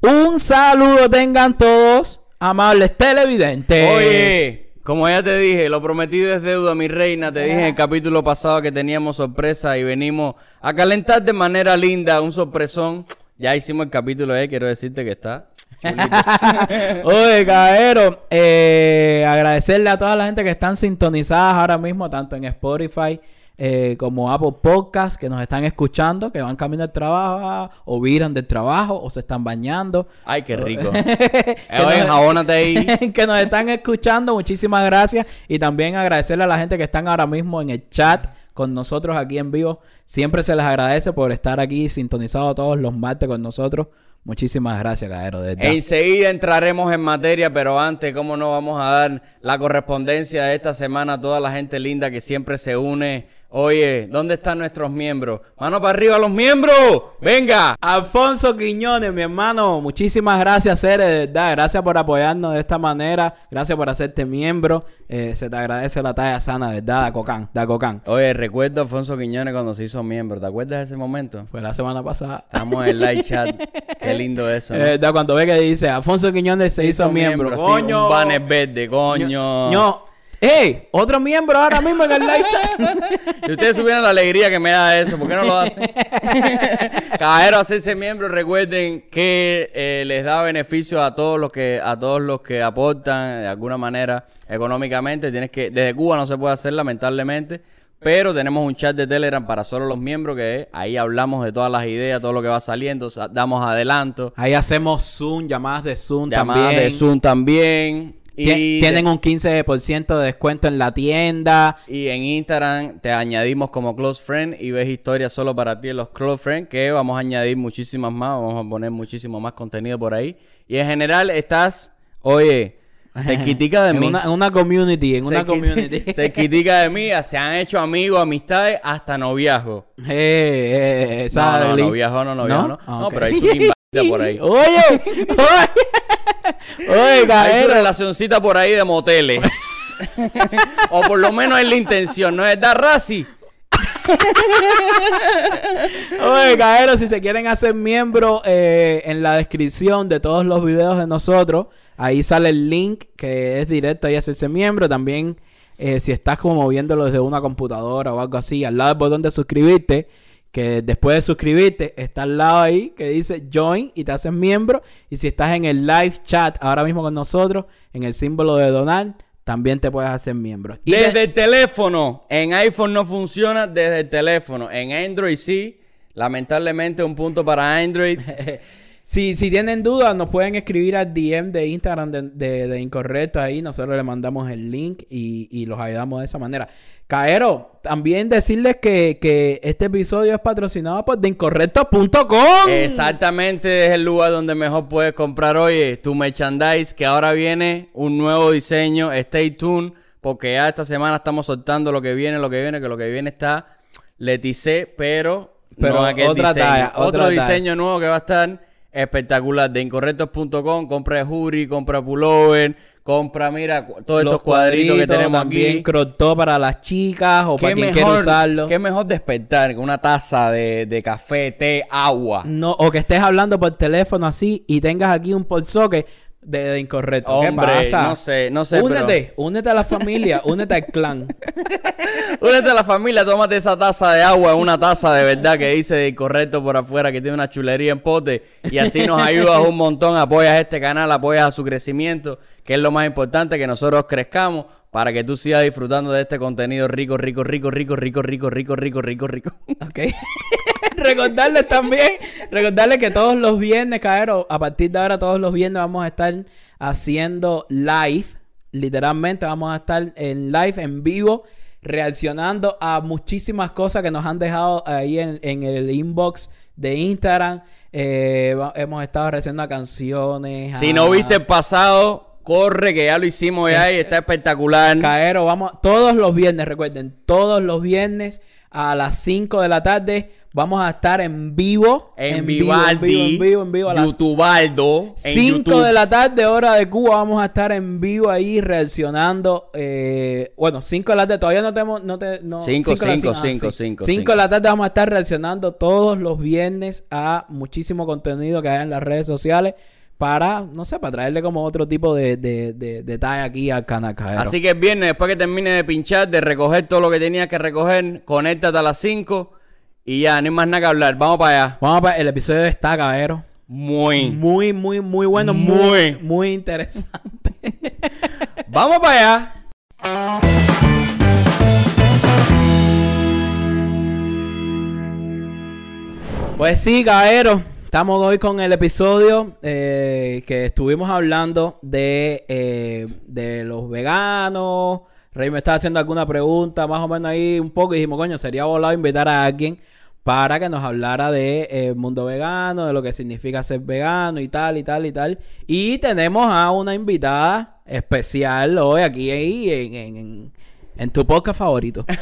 Un saludo tengan todos, amables televidentes. Oye, como ya te dije, lo prometido es deuda, mi reina. Te dije en el capítulo pasado que teníamos sorpresa y venimos a calentar de manera linda un sorpresón. Ya hicimos el capítulo, eh, quiero decirte que está. Oye, caballero, eh, agradecerle a toda la gente que están sintonizadas ahora mismo, tanto en Spotify eh, como Apple Podcast, que nos están escuchando, que van camino al trabajo, o viran del trabajo, o se están bañando. Ay, qué rico. Oye, jabónate ahí. que nos están escuchando, muchísimas gracias. Y también agradecerle a la gente que están ahora mismo en el chat con nosotros aquí en vivo. Siempre se les agradece por estar aquí sintonizado todos los martes con nosotros. Muchísimas gracias, Cadero. Enseguida entraremos en materia, pero antes, ¿cómo no vamos a dar la correspondencia de esta semana a toda la gente linda que siempre se une Oye, ¿dónde están nuestros miembros? Mano para arriba los miembros. Venga. Alfonso Quiñones, mi hermano. Muchísimas gracias, Cere, de verdad. Gracias por apoyarnos de esta manera. Gracias por hacerte miembro. Eh, se te agradece la talla sana, de verdad, Cocán. Da Cocán. Oye, recuerdo a Alfonso Quiñones cuando se hizo miembro. ¿Te acuerdas de ese momento? Fue la semana pasada. Estamos en el live chat. Qué lindo eso. ¿no? Eh, cuando ve que dice Alfonso Quiñones se, hizo, miembro. coño. un banner verde, coño. No. ¡Ey! Otro miembro ahora mismo en el live chat. si ustedes supieran la alegría que me da eso, ¿por qué no lo hacen? Caballero, hacerse miembro, recuerden que eh, les da beneficio a todos los que, a todos los que aportan de alguna manera económicamente. Tienes que, desde Cuba no se puede hacer, lamentablemente. Pero tenemos un chat de Telegram para solo los miembros que ahí hablamos de todas las ideas, todo lo que va saliendo, damos adelanto. Ahí hacemos Zoom, llamadas de Zoom también. Llamadas de Zoom también. Y tienen un 15% de descuento en la tienda. Y en Instagram te añadimos como close friend y ves historias solo para ti en los close friends que vamos a añadir muchísimas más, vamos a poner muchísimo más contenido por ahí. Y en general estás, oye, se critica de en mí. Una, en una community, en una community. se critica de mí, se han hecho amigos, amistades, hasta noviazgo. Eh, eh, no, no, noviazgo no, noviazgo no. No, pero hay su por ahí. Oye, oye. Oiga, hay su relacioncita por ahí de moteles. o por lo menos es la intención, ¿no es dar Razi? Oye, caero, si se quieren hacer miembro eh, en la descripción de todos los videos de nosotros, ahí sale el link que es directo ahí hacerse miembro. También, eh, si estás como moviéndolo desde una computadora o algo así, al lado del botón de suscribirte, que después de suscribirte está al lado ahí que dice join y te haces miembro. Y si estás en el live chat ahora mismo con nosotros, en el símbolo de donar, también te puedes hacer miembro. desde el teléfono, en iPhone no funciona desde el teléfono, en Android sí. Lamentablemente un punto para Android. Si, si tienen dudas, nos pueden escribir al DM de Instagram de, Incorrecto ahí. Nosotros le mandamos el link y, los ayudamos de esa manera. Caero, también decirles que, este episodio es patrocinado por deincorrecto.com. Exactamente, es el lugar donde mejor puedes comprar hoy tu merchandise. Que ahora viene un nuevo diseño. Stay tuned, porque ya esta semana estamos soltando lo que viene, lo que viene, que lo que viene está leticé, pero. Pero otra talla, Otro diseño nuevo que va a estar espectacular. De incorrectos.com, compra Jury, compra pullover, compra, mira, todos estos cuadritos, que tenemos también crotó para las chicas o para quien quiera usarlo. Qué mejor despertar que una taza de, de, café, té, agua. No, o que estés hablando por teléfono así y tengas aquí un polsoque de, incorrecto. ¿Qué pasa? No sé, no sé. Únete, únete a la familia, únete al clan. únete a la familia, tómate esa taza de agua, una taza de verdad que dice de incorrecto por afuera, que tiene una chulería en pote. Y así nos ayudas un montón, apoyas este canal, apoyas a su crecimiento, que es lo más importante, que nosotros crezcamos para que tú sigas disfrutando de este contenido rico, rico, rico, rico, rico, rico, rico, rico, rico, rico. Ok. recordarles también, recordarles que todos los viernes, caero, a partir de ahora todos los viernes vamos a estar haciendo live. Literalmente vamos a estar en live, en vivo, reaccionando a muchísimas cosas que nos han dejado ahí en, el inbox de Instagram. Eh, hemos estado reaccionando a canciones. Si no viste el pasado, corre que ya lo hicimos ya y está espectacular. Caero, vamos todos los viernes, recuerden, todos los viernes a las 5 de la tarde vamos a estar en vivo. En, vivo, en vivo, en vivo, en vivo. A las YouTubaldo. en 5 YouTube. de la tarde, hora de Cuba, vamos a estar en vivo ahí reaccionando. eh, bueno, 5 de la tarde, todavía no tenemos. No te, no, Cinco, cinco de la- cinco, ah, cinco, sí. cinco, Cinco cinco. de la tarde vamos a estar reaccionando todos los viernes a muchísimo contenido que hay en las redes sociales. Para, no sé, para traerle como otro tipo de, de, de detalle aquí al canal Cajero. Así que el viernes, después que termine de pinchar, de recoger todo lo que tenías que recoger, conéctate a las 5 y ya, no hay más nada que hablar. Vamos para allá. Vamos para el episodio de está, caballero. Muy. Muy, muy, muy bueno. Muy, Muy. muy interesante. Vamos para allá. Pues sí, caballero. Estamos hoy con el episodio eh, que estuvimos hablando de, eh, de los veganos. Rey me estaba haciendo alguna pregunta, más o menos ahí un poco. Y dijimos, coño, sería volado invitar a alguien para que nos hablara de eh, mundo vegano, de lo que significa ser vegano y tal, y tal, y tal. Y tenemos a una invitada especial hoy aquí en, en, en- en tu podcast favorito.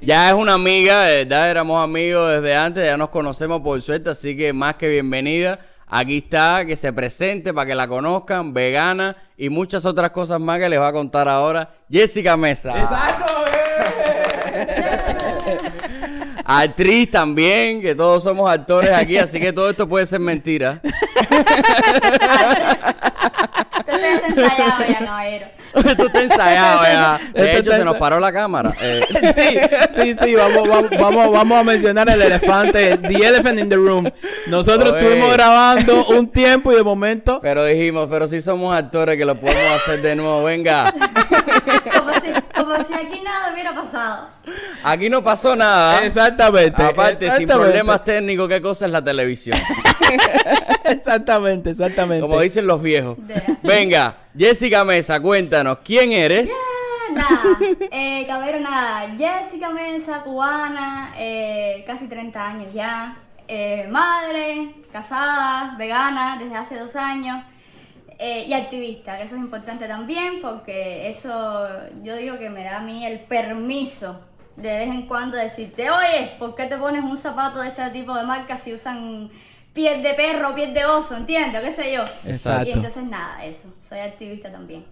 Ya es una amiga, de verdad éramos amigos desde antes, ya nos conocemos por suerte, así que más que bienvenida. Aquí está, que se presente para que la conozcan, vegana y muchas otras cosas más que les va a contar ahora Jessica Mesa. Actriz también, que todos somos actores aquí, así que todo esto puede ser mentira. Esto está ensayado ya, caballero. esto está ensayado ya. Esto De hecho, está se nos paró la cámara. Eh, Sí, sí, sí, vamos, vamos, vamos, a mencionar el elefante, the elephant in the room. Nosotros Oye. estuvimos grabando un tiempo y de momento, pero dijimos, pero si somos actores que lo podemos hacer de nuevo, venga. Como si, aquí nada hubiera pasado. Aquí no pasó nada. exactamente, Aparte, sin exactamente, problemas técnicos, ¿qué cosa es la televisión? exactamente, exactamente. Como dicen los viejos. Venga, Jessica Mesa, cuéntanos, ¿quién eres? Ah, Nada, eh, caballero, nada. Jessica Mesa, cubana, eh, casi 30 años ya. eh, madre, casada, vegana desde hace dos años. Eh, y activista, que eso es importante también porque eso yo digo que me da a mí el permiso de vez en cuando decirte, oye, ¿por qué te pones un zapato de este tipo de marca si usan piel de perro, piel de oso, ¿entiendes? ¿Qué sé yo? Exacto. Y entonces nada, eso, soy activista también.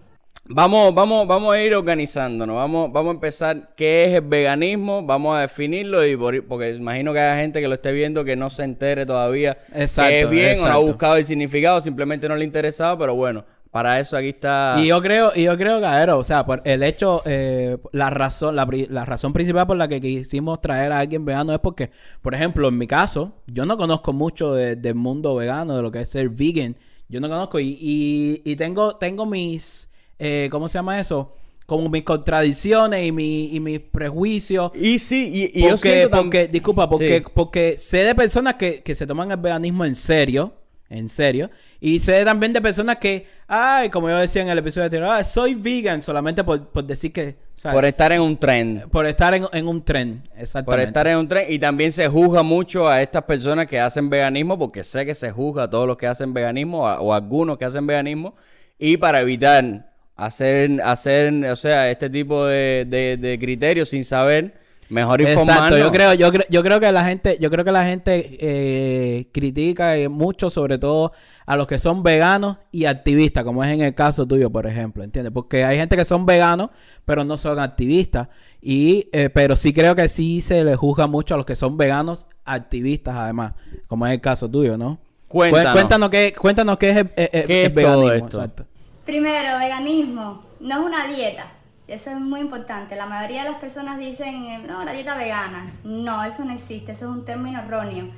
Vamos, vamos, vamos a ir organizándonos. Vamos, vamos a empezar. ¿Qué es el veganismo? Vamos a definirlo y por- porque imagino que haya gente que lo esté viendo que no se entere todavía. Exacto, que es bien o no ha buscado el significado, simplemente no le interesaba, pero bueno, para eso aquí está. Y yo creo, y yo creo, Gaero, o sea, por el hecho, eh, la razón, la, la razón principal por la que quisimos traer a alguien vegano es porque, por ejemplo, en mi caso, yo no conozco mucho de- del mundo vegano, de lo que es ser vegan. Yo no conozco y, y, y tengo, tengo mis, eh, ¿cómo se llama eso? Como mis contradicciones y, mi, y mis prejuicios. Y sí, y, y yo porque, siento tam- porque, disculpa, porque, Sí. porque sé de personas que, que se toman el veganismo en serio, en serio, y sé también de personas que, ay, como yo decía en el episodio anterior, ah, soy vegan solamente por, por decir que, ¿sabes? por estar en un tren. por estar en, en un tren, Por exactamente. estar en un tren. Y también se juzga mucho a estas personas que hacen veganismo, porque sé que se juzga a todos los que hacen veganismo, a- o a algunos que hacen veganismo. Y para evitar hacer, hacer o sea, este tipo de, de- de criterios sin saber, mejor informarnos. Exacto, yo creo, yo creo, yo creo que la gente, yo creo que la gente eh, critica eh, mucho, sobre todo a los que son veganos y activistas, como es en el caso tuyo, por ejemplo, ¿entiendes? Porque hay gente que son veganos, pero no son activistas. Y, eh, pero sí creo que sí se le juzga mucho a los que son veganos activistas, además, como es el caso tuyo, ¿no? Cuéntanos. Cu- Cuéntanos qué, cuéntanos qué es el, ¿Qué el es todo veganismo, esto? exacto. Primero, veganismo no es una dieta. Eso es muy importante. La mayoría de las personas dicen, eh, no, la dieta vegana. No, eso no existe. Eso es un término erróneo.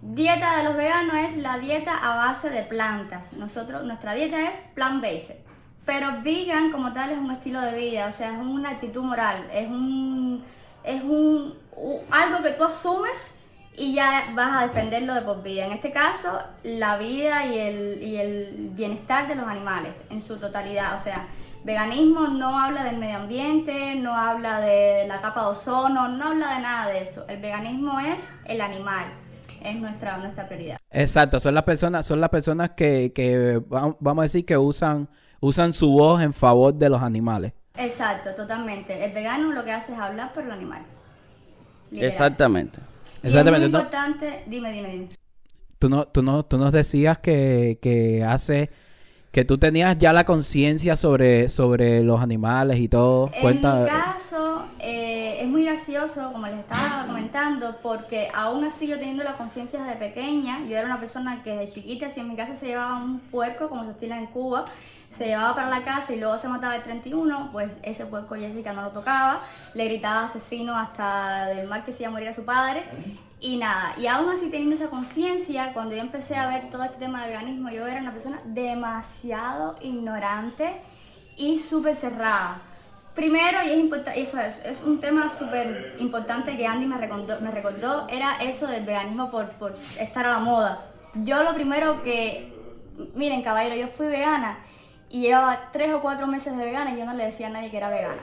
Dieta de los veganos es la dieta a base de plantas. Nosotros, nuestra dieta es plant-based. Pero vegan como tal es un estilo de vida, o sea, es una actitud moral, es un es un, algo que tú asumes y ya vas a defenderlo de por vida. En este caso, la vida y el, y el bienestar de los animales en su totalidad. O sea, veganismo no habla del medio ambiente, no habla de la capa de ozono, no habla de nada de eso. El veganismo es el animal, es nuestra, nuestra prioridad. Exacto, son las personas, son las personas que, que va- vamos a decir que usan, usan su voz en favor de los animales. Exacto, totalmente. El vegano lo que hace es hablar por el animal. Literal. Exactamente. Exactamente, Es muy importante, dime, dime, dime. Tú, no, tú, no, tú nos decías que, que hace... Que tú tenías ya la conciencia sobre, sobre los animales y todo. Cuenta... En mi caso, eh, es muy gracioso, como les estaba comentando, porque aún así yo teniendo la conciencia desde pequeña, yo era una persona que desde chiquita, si en mi casa se llevaba un puerco, como se estila en Cuba, se llevaba para la casa y luego se mataba el 31, pues ese puerco Jessica no lo tocaba, le gritaba asesino hasta del mal que se iba a morir a su padre. Y nada, y aún así teniendo esa conciencia, cuando yo empecé a ver todo este tema de veganismo, yo era una persona demasiado ignorante y súper cerrada. Primero, y es, eso es, es un tema súper importante que Andy me recordó, me recordó, era eso del veganismo por, por estar a la moda. Yo lo primero que, miren caballero, yo fui vegana y llevaba tres o cuatro meses de vegana y yo no le decía a nadie que era vegana.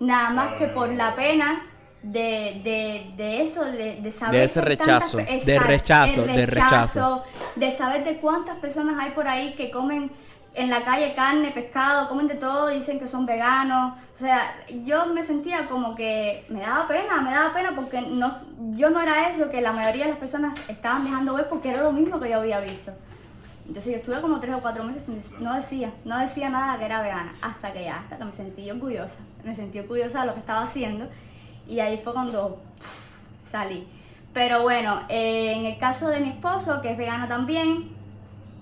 Nada más que por la pena de, de, de eso, de, de saber... De ese tantas rechazo. De rechazo, el de rechazo. de saber de cuántas personas hay por ahí que comen en la calle carne, pescado, comen de todo, dicen que son veganos. O sea, yo me sentía como que me daba pena, me daba pena porque no, yo no era eso que la mayoría de las personas estaban dejando ver porque era lo mismo que yo había visto. Entonces yo estuve como tres o cuatro meses no decía, no decía nada que era vegana, hasta que ya, hasta que me sentí orgullosa, me sentí orgullosa de lo que estaba haciendo y ahí fue cuando salí. Pero bueno, eh, en el caso de mi esposo, que es vegano también,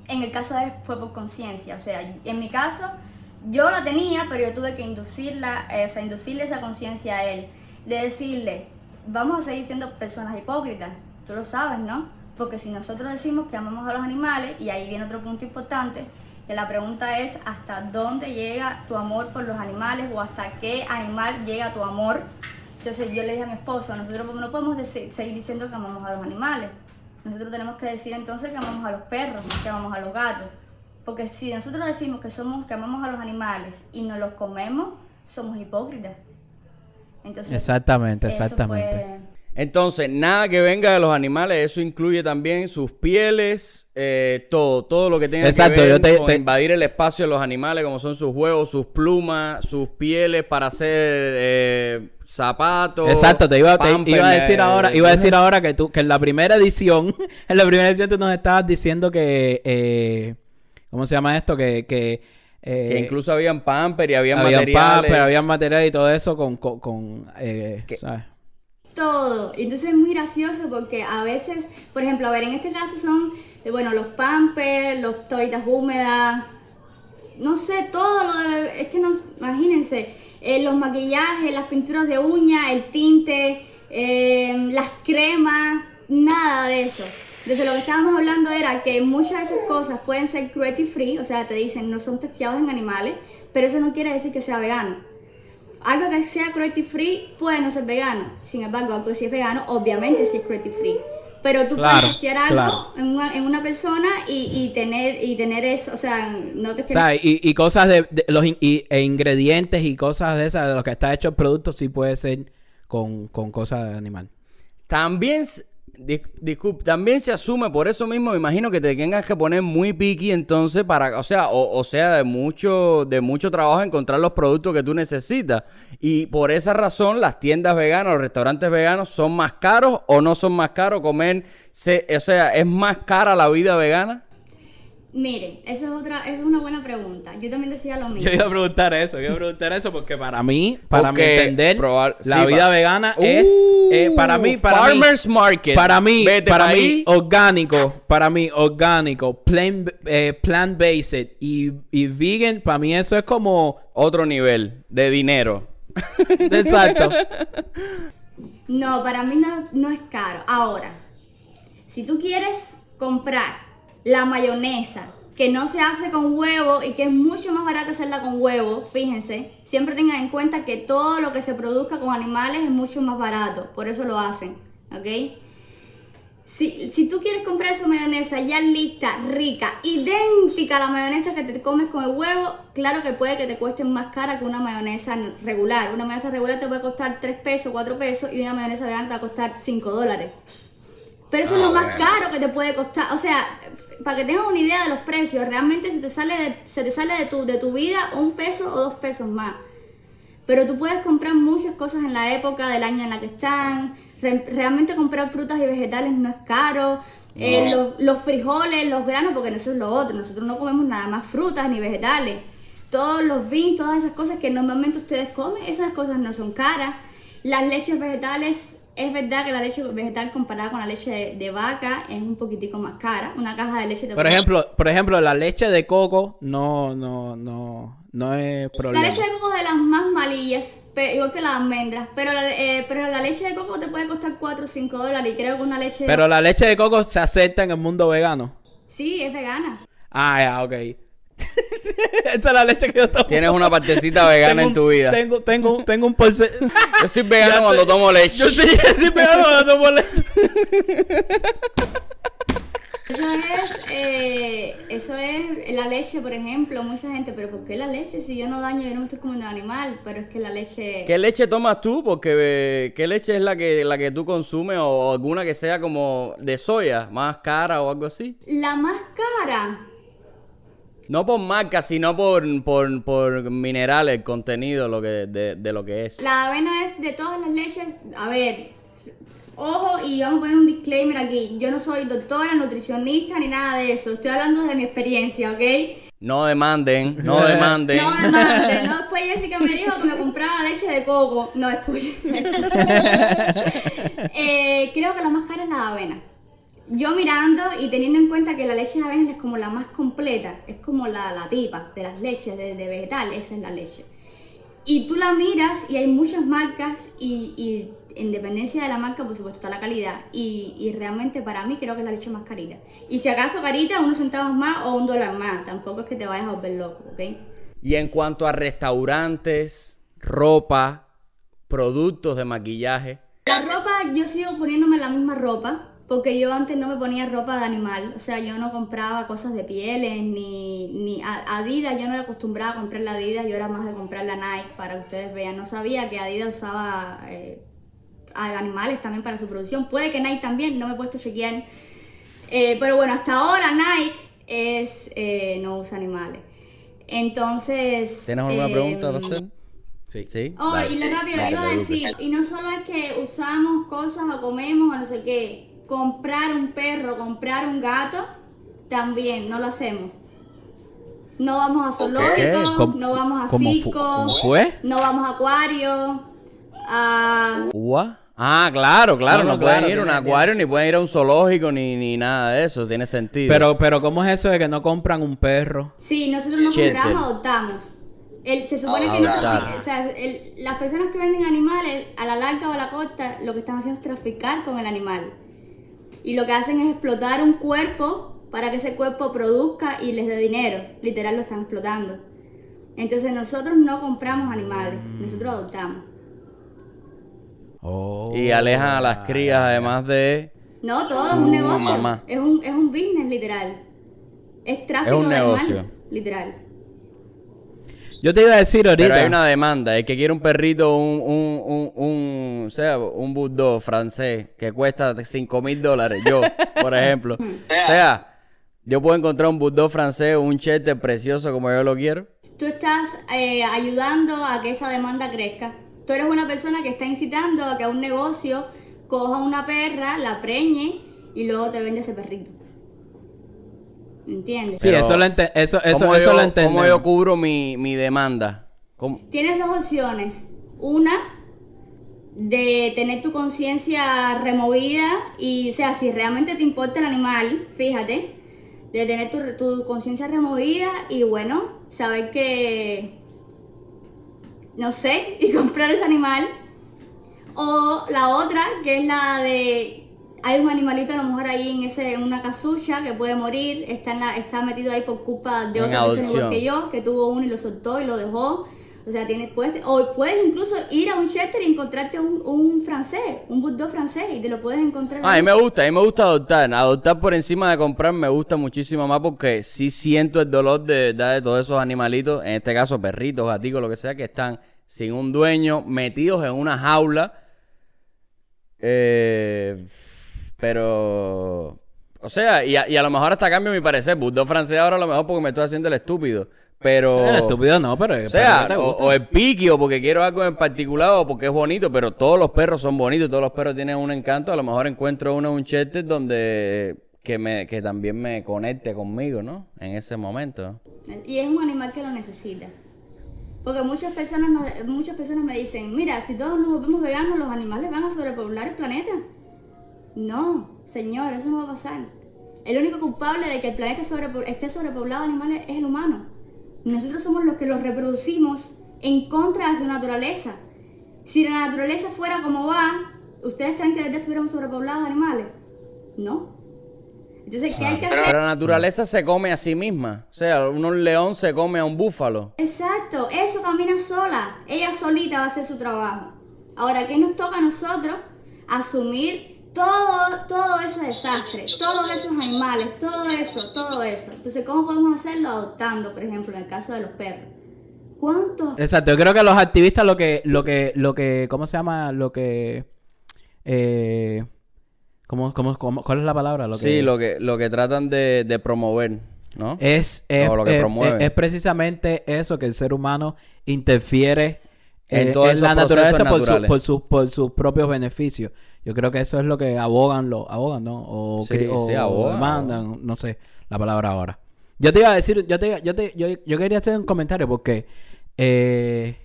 en el caso de él fue por conciencia, o sea, en mi caso yo la tenía, pero yo tuve que inducirla, eh, o sea, inducirle esa conciencia a él, de decirle, vamos a seguir siendo personas hipócritas, tú lo sabes, ¿no? Porque si nosotros decimos que amamos a los animales, y ahí viene otro punto importante, que la pregunta es hasta dónde llega tu amor por los animales o hasta qué animal llega tu amor. Entonces yo le dije a mi esposo, nosotros no podemos decir- seguir diciendo que amamos a los animales. Nosotros tenemos que decir entonces que amamos a los perros, que amamos a los gatos. Porque si nosotros decimos que somos que amamos a los animales y nos los comemos, somos hipócritas. Entonces, Exactamente, exactamente. Entonces, nada que venga de los animales, eso incluye también sus pieles, eh, todo, todo lo que tenga Exacto, que ver yo te- con te- invadir el espacio de los animales, como son sus huevos, sus plumas, sus pieles para hacer eh, zapatos. Exacto, te iba, te pampers, iba a decir eh, ahora, iba a decir ahora que tú, que en la primera edición, en la primera edición tú nos estabas diciendo que, eh, ¿cómo se llama esto? Que, que, eh, que incluso habían pamper y habían había materiales. pero había material y todo eso con, con, con, eh, Que- ¿sabes? Todo. Y entonces es muy gracioso porque a veces, por ejemplo, a ver, en este caso son, eh, bueno, los pampers, los toallitas húmedas, no sé, todo lo de, es que no, imagínense, eh, los maquillajes, las pinturas de uñas, el tinte, eh, las cremas, nada de eso. Entonces lo que estábamos hablando era que muchas de esas cosas pueden ser cruelty free, o sea, te dicen no son testeados en animales, pero eso no quiere decir que sea vegano. Algo que sea cruelty free puede no ser vegano. Sin embargo, algo que sí es vegano, obviamente sí es cruelty free. Pero tú Claro, puedes testear algo claro. en, una, en una persona y, y tener y tener eso, o sea, no que O sea, y, y cosas de, de los in- y- e ingredientes y cosas de esas, de los que está hecho el producto, sí puede ser con, con cosas de animal. También, dis- disculpe, también se asume, por eso mismo me imagino que te tengas que poner muy picky entonces para, o sea, o, o sea, de mucho, de mucho trabajo encontrar los productos que tú necesitas. Y por esa razón las tiendas veganas, los restaurantes veganos son más caros o no son más caros comer, se- o sea, es más cara la vida vegana. Miren, esa es otra, esa es una buena pregunta. Yo también decía lo mismo. Yo iba a preguntar eso, yo iba a preguntar eso porque para mí, para mi entender, probar- la sí, vida vegana Uh, es, eh, para mí, para Farmers mí, Market. para mí, Vete para pa' mí, orgánico, para mí, orgánico, plant, eh, plant-based y, y vegan, para mí eso es como, Otro nivel de dinero. exacto, No, para mí no, no es caro. Ahora, si tú quieres comprar la mayonesa que no se hace con huevo y que es mucho más barata hacerla con huevo, fíjense, siempre tengan en cuenta que todo lo que se produzca con animales es mucho más barato, por eso lo hacen, ¿ok? Si, si tú quieres comprar esa mayonesa ya lista, rica, idéntica a la mayonesa que te comes con el huevo, claro que puede que te cueste más cara que una mayonesa regular. Una mayonesa regular te puede costar 3 pesos, 4 pesos y una mayonesa vegana te va a costar 5 dólares. Pero eso es Ah, lo más bueno. caro que te puede costar. O sea, para que tengas una idea de los precios, realmente se te sale de, se te sale de tu, de tu vida un peso o dos pesos más. Pero tú puedes comprar muchas cosas en la época del año en la que están, Re- realmente comprar frutas y vegetales no es caro. Eh, los, los frijoles, los granos, porque eso es lo otro. Nosotros no comemos nada más frutas ni vegetales. Todos los beans, todas esas cosas que normalmente ustedes comen, esas cosas no son caras. Las leches vegetales, es verdad que la leche vegetal comparada con la leche de, de vaca es un poquitico más cara. Una caja de leche de Por ejemplo, por ejemplo, la leche de coco no, no, no, no es La problema. leche de coco es de las más malillas, igual que las almendras. Pero la, eh, pero la leche de coco te puede costar 4 o 5 dólares. Y creo que una leche. Pero la leche de coco se acepta en el mundo vegano. Sí, es vegana. Ah, ya, ok. Esta es la leche que yo tomo. Tienes una partecita vegana Tengo en un- tu vida. Tengo, tengo, un- tengo un porcentaje. Yo soy vegano cuando tomo leche. Yo sí, yo soy vegano cuando tomo leche. Eso es, eh, eso es la leche, por ejemplo. Mucha gente, pero ¿por qué la leche? Si yo no daño, yo no me estoy comiendo animal. Pero es que la leche. ¿Qué leche tomas tú? Porque eh, ¿qué leche es la que, la que tú consumes o alguna que sea como de soya, más cara o algo así? La más cara. No por marca, sino por, por, por minerales, contenido lo que, de, de lo que es. La avena es de todas las leches. A ver, ojo, y vamos a poner un disclaimer aquí. Yo no soy doctora, nutricionista ni nada de eso. Estoy hablando de mi experiencia, ¿ok? No demanden, no demanden. No me mande, no después Jessica me dijo que me comprara leche de coco. No, escuche. Eh, creo que la más cara es la de avena. Yo mirando y teniendo en cuenta que la leche de avena es como la más completa, es como la, la tipa de las leches de, de vegetal, esa es la leche. Y tú la miras y hay muchas marcas y, y en dependencia de la marca, por supuesto, está la calidad. Y, y realmente para mí creo que es la leche más carita. Y si acaso carita, unos centavos más o un dólar más. Tampoco es que te vayas a volver loco, ¿ok? Y en cuanto a restaurantes, ropa, productos de maquillaje. La ropa, yo sigo poniéndome la misma ropa, porque yo antes no me ponía ropa de animal, o sea, yo no compraba cosas de pieles, ni, ni a- Adidas, yo no era acostumbrada a comprar la Adidas, yo era más de comprar la Nike, para que ustedes vean, no sabía que Adidas usaba eh, a animales también para su producción, puede que Nike también, no me he puesto a chequear, Eh, pero bueno, hasta ahora Nike es, eh, no usa animales. Entonces... ¿Tienes alguna em, pregunta para hacer? Sí. Sí. Oh, y lo rápido, iba a decir, y no solo es que usamos cosas o comemos o no sé qué, comprar un perro, comprar un gato, también no lo hacemos. No vamos a zoológicos, ¿Cómo- no vamos a circo, cómo fue? no vamos a acuario, a... ¿Ua? Ah, claro, claro. No, No, no, pueden claro, ir a un tiene- acuario, ni pueden ir a un zoológico, ni, ni nada de eso. Tiene sentido. Pero, pero, ¿cómo es eso de que no compran un perro? Sí, nosotros no compramos, adoptamos. El- se supone Ah, que no adoptar. trafi- o sea, el- las personas que venden animales a la larga o a la corta lo que están haciendo es traficar con el animal. Y lo que hacen es explotar un cuerpo para que ese cuerpo produzca y les dé dinero. Literal lo están explotando. Entonces nosotros no compramos animales, nosotros adoptamos. Oh. Y alejan a las crías, además de. No, todo es un negocio. mamá. Es un, es un business literal. Es tráfico un de negocio. animales, literal. Yo te iba a decir ahorita. Pero hay una demanda. El que quiere un perrito, un, un, un, un, o sea, un bulldog francés que cuesta 5 mil dólares. Yo, por ejemplo. o sea, yo puedo encontrar un bulldog francés, un cheddar precioso como yo lo quiero. Tú estás eh, ayudando a que esa demanda crezca. Tú eres una persona que está incitando a que un negocio coja una perra, la preñe y luego te vende ese perrito. ¿Entiendes? Sí, Pero, eso lo, ente- eso, eso, ¿Cómo eso yo, lo ¿Cómo entendemos. yo cubro mi, mi demanda? ¿Cómo? Tienes dos opciones. Una, de tener tu conciencia removida y, o sea, si realmente te importa el animal, fíjate, de tener tu, tu conciencia removida y, bueno, saber que, no sé, y comprar ese animal. O la otra, que es la de, hay un animalito a lo mejor ahí en ese en una casucha que puede morir, está, en la, está metido ahí por culpa de otra persona igual que yo, que tuvo uno y lo soltó y lo dejó. O sea, tienes, puedes, o puedes incluso ir a un shelter y encontrarte un, un francés, un bulldog francés, y te lo puedes encontrar. Ah, a mí me gusta, a mí me gusta adoptar. Adoptar por encima de comprar me gusta muchísimo más porque sí siento el dolor de verdad de todos esos animalitos, en este caso perritos, gaticos, lo que sea, que están sin un dueño, metidos en una jaula. Eh, pero, o sea, y a, y a lo mejor hasta cambio mi parecer. Bulldog francés ahora a lo mejor porque me estoy haciendo el estúpido. pero... El estúpido no, pero... O sea, pero te o, gusta. o el piqui, o porque quiero algo en particular, o porque es bonito, pero todos los perros son bonitos, todos los perros tienen un encanto. A lo mejor encuentro uno en un Chester donde que me que también me conecte conmigo, ¿no? En ese momento. Y es un animal que lo necesita. Porque muchas personas, me- muchas personas me dicen, mira, si todos nos volvemos veganos, los animales van a sobrepoblar el planeta. No, señor, eso no va a pasar. El único culpable de que el planeta sobrepo- esté sobrepoblado de animales es el humano. Nosotros somos los que los reproducimos en contra de su naturaleza. Si la naturaleza fuera como va, ¿ustedes creen que de verdad estuviéramos sobrepoblados de animales? No. Entonces, ¿qué hay que hacer? Pero la naturaleza se come a sí misma. O sea, un león se come a un búfalo. Exacto, eso camina sola. Ella solita va a hacer su trabajo. Ahora, ¿qué nos toca a nosotros? Asumir todo, todo ese desastre, todos esos animales, todo eso, todo eso. Entonces, ¿cómo podemos hacerlo? Adoptando, por ejemplo, en el caso de los perros. ¿Cuántos? Exacto, yo creo que los activistas lo que, lo que, lo que, ¿cómo se llama? Lo que, eh, ¿cómo, cómo, cómo- cuál es la palabra? Lo que, Sí, lo que, lo que tratan de, de promover, ¿no? es, es, O lo que es- promueven. es- es precisamente eso, que el ser humano interfiere En eh, todos en esos la procesos naturaleza por, su- por, sus- por sus propios beneficios. Yo creo que eso es lo que abogan, lo, abogan, ¿no? O, Sí, cri- o- sí, o abogan, demandan, no sé la palabra ahora. Yo te iba a decir, yo te, yo te, yo, yo quería hacer un comentario porque eh,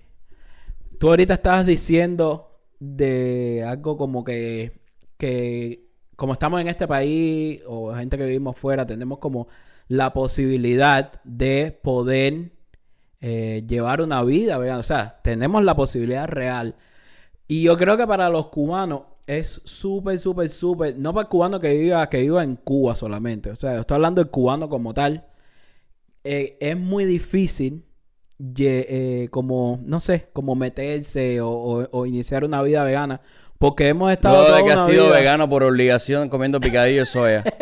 tú ahorita estabas diciendo de algo como que, que como estamos en este país o gente que vivimos fuera, tenemos como la posibilidad de poder eh, llevar una vida, ¿verdad? O sea, tenemos la posibilidad real. Y yo creo que para los cubanos es súper, súper, súper, no para el cubano que viva, que viva en Cuba solamente, o sea, estoy hablando del cubano como tal, eh, es muy difícil ye- eh, como, no sé, como meterse o, o- o iniciar una vida vegana, porque hemos estado Luego de que ha sido vida- vegano por obligación comiendo picadillo de soya.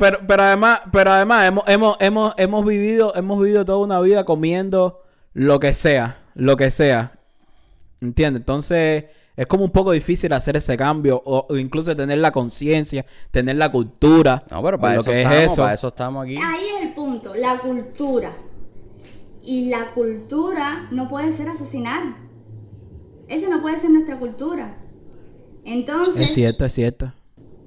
Pero, pero además, pero además hemos, hemos, hemos, hemos vivido, hemos vivido toda una vida comiendo lo que sea, lo que sea. ¿Entiendes? Entonces, es como un poco difícil hacer ese cambio, o, o incluso tener la conciencia, tener la cultura. No, pero para lo eso que estamos, es eso. para eso estamos aquí. Ahí es el punto, la cultura. Y la cultura no puede ser asesinar. Esa no puede ser nuestra cultura. Entonces, Es cierto, es cierto.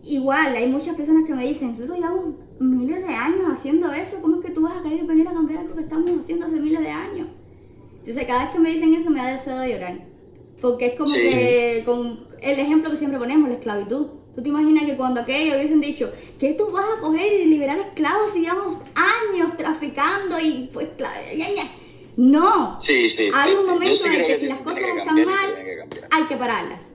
igual, hay muchas personas que me dicen, nosotros llevamos miles de años haciendo eso, ¿cómo es que tú vas a querer venir a cambiar algo que estamos haciendo hace miles de años? Entonces, cada vez que me dicen eso me da deseo de llorar. Porque es como Sí. que, con el ejemplo que siempre ponemos, la esclavitud. ¿Tú te imaginas que cuando aquellos hubiesen dicho, que tú vas a coger y liberar esclavos y llevamos años traficando y pues, cla- ña, ña"? No. Sí, sí. Hay un momento sí en creo que que si las cosas están mal, que hay que pararlas.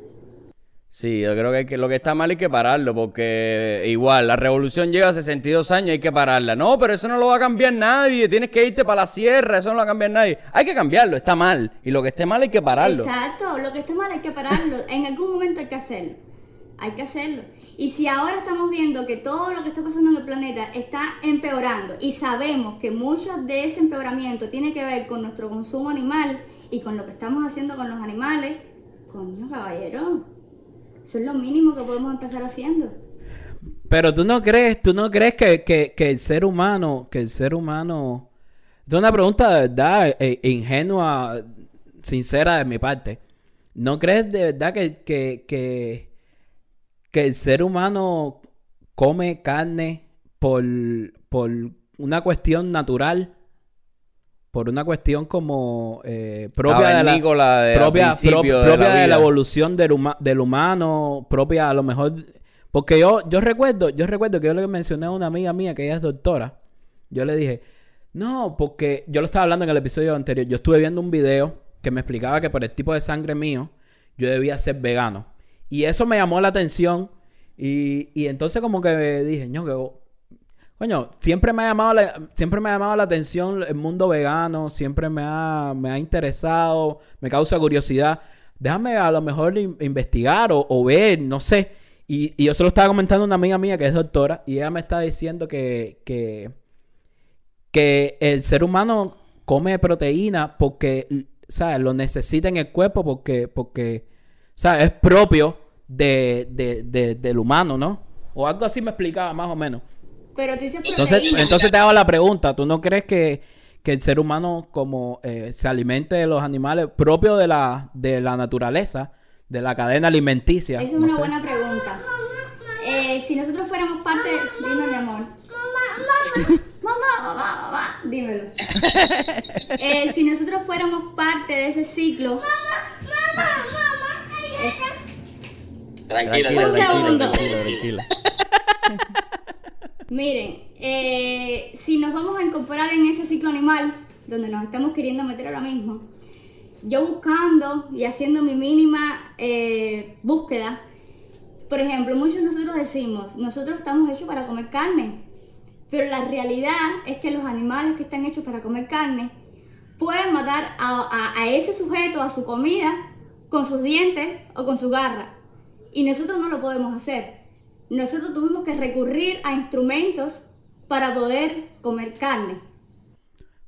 Sí, yo creo que, que lo que está mal hay que pararlo, porque igual, la revolución lleva 62 años, hay que pararla. No, pero eso no lo va a cambiar nadie, tienes que irte para la sierra, eso no lo va a cambiar nadie. Hay que cambiarlo, está mal. Y lo que esté mal hay que pararlo. Exacto, lo que está mal hay que pararlo. En algún momento hay que hacerlo. Hay que hacerlo. Y si ahora estamos viendo que todo lo que está pasando en el planeta está empeorando y sabemos que mucho de ese empeoramiento tiene que ver con nuestro consumo animal y con lo que estamos haciendo con los animales, coño caballero, eso es lo mínimo que podemos empezar haciendo. Pero tú no crees, tú no crees que, que, que el ser humano, que el ser humano, es una pregunta de verdad eh, ingenua, sincera de mi parte. ¿No crees de verdad que, que, que, que el ser humano come carne por, por una cuestión natural? Por una cuestión como eh, propia de la, de- propia, de propia la de la evolución del, huma- del humano, propia a lo mejor. Porque yo, yo recuerdo, yo recuerdo que yo le mencioné a una amiga mía que ella es doctora. Yo le dije, no, porque yo lo estaba hablando en el episodio anterior. Yo estuve viendo un video que me explicaba que por el tipo de sangre mío, yo debía ser vegano. Y eso me llamó la atención. Y, y entonces como que dije, no, que Coño, siempre me ha llamado la, siempre me ha llamado la atención el mundo vegano, siempre me ha, me ha interesado, me causa curiosidad. Déjame a lo mejor in- investigar o, o ver, no sé. Y, y yo se lo estaba comentando a una amiga mía que es doctora y ella me está diciendo que, que, que el ser humano come proteína porque, ¿sabes? Lo necesita en el cuerpo porque, porque ¿sabes? Es propio de, de- de- del humano, ¿no? O algo así me explicaba más o menos. Pero tú dices Entonces, proteína. entonces te hago la pregunta, ¿tú no crees que, que el ser humano como eh, se alimente de los animales propios de la, de la naturaleza, de la cadena alimenticia. Esa es no una sé. buena pregunta. Eh, si nosotros fuéramos parte... Dime, mi amor. Mamá, mamá, mamá, dímelo. Eh, si nosotros fuéramos parte de ese ciclo, Tranquila, Un segundo. tranquila, tranquila. miren, eh, si nos vamos a incorporar en ese ciclo animal, donde nos estamos queriendo meter ahora mismo, yo buscando y haciendo mi mínima eh, búsqueda, por ejemplo, muchos de nosotros decimos, nosotros estamos hechos para comer carne, pero la realidad es que los animales que están hechos para comer carne pueden matar a, a- a ese sujeto, a su comida, con sus dientes o con su garra. Y nosotros no lo podemos hacer. Nosotros tuvimos que recurrir a instrumentos para poder comer carne.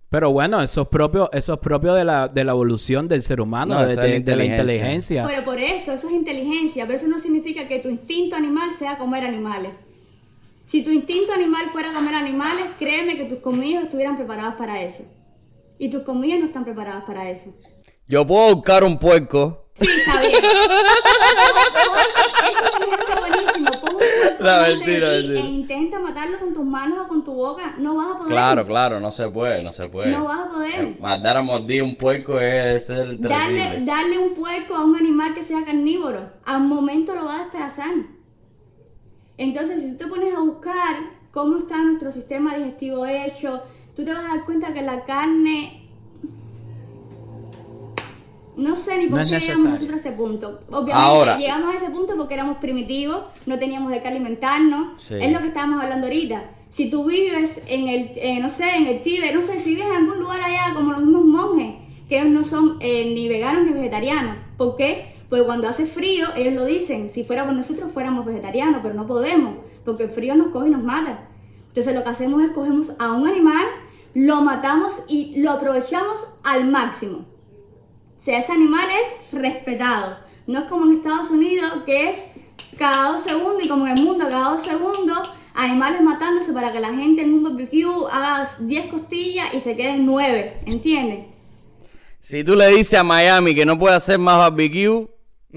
Pero bueno, eso es propio, eso es propio de la, de la evolución del ser humano, No, de, la de- de la inteligencia. Pero por eso, eso es inteligencia, pero eso no significa que tu instinto animal sea comer animales. Si tu instinto animal fuera comer animales, créeme que tus comidas estuvieran preparados para eso. Y tus comidas no están preparadas para eso. Yo puedo buscar un puerco. Sí, está bien. Ese es un ejemplo buenísimo. Un No, mentira, de ti mentira. e intenta matarlo con tus manos o con tu boca. No vas a poder. Claro, claro, no se puede, no se puede. No vas a poder. Eh, Mandar a mordir un puerco es ser Darle, darle un puerco a un animal que sea carnívoro, a un momento lo va a despedazar. Entonces, si tú te pones a buscar cómo está nuestro sistema digestivo hecho, tú te vas a dar cuenta que la carne... No sé ni por No qué llegamos nosotros a ese punto. Obviamente, Ahora. llegamos a ese punto porque éramos primitivos, no teníamos de qué alimentarnos. Sí. Es lo que estábamos hablando ahorita. Si tú vives en el, eh, no sé, en el Tíbet, no sé, si vives en algún lugar allá como los mismos monjes, que ellos no son eh, ni veganos ni vegetarianos. ¿Por qué? Porque cuando hace frío, ellos lo dicen, si fuera por nosotros fuéramos vegetarianos, pero no podemos, porque el frío nos coge y nos mata. Entonces lo que hacemos es cogemos a un animal, lo matamos y lo aprovechamos al máximo. O sea, ese animal es respetado. No es como en Estados Unidos, que es cada dos segundos, y como en el mundo, cada dos segundos, animales matándose para que la gente en un barbecue haga 10 costillas y se queden 9. ¿Entiendes? Si tú le dices a Miami que no puede hacer más barbecue,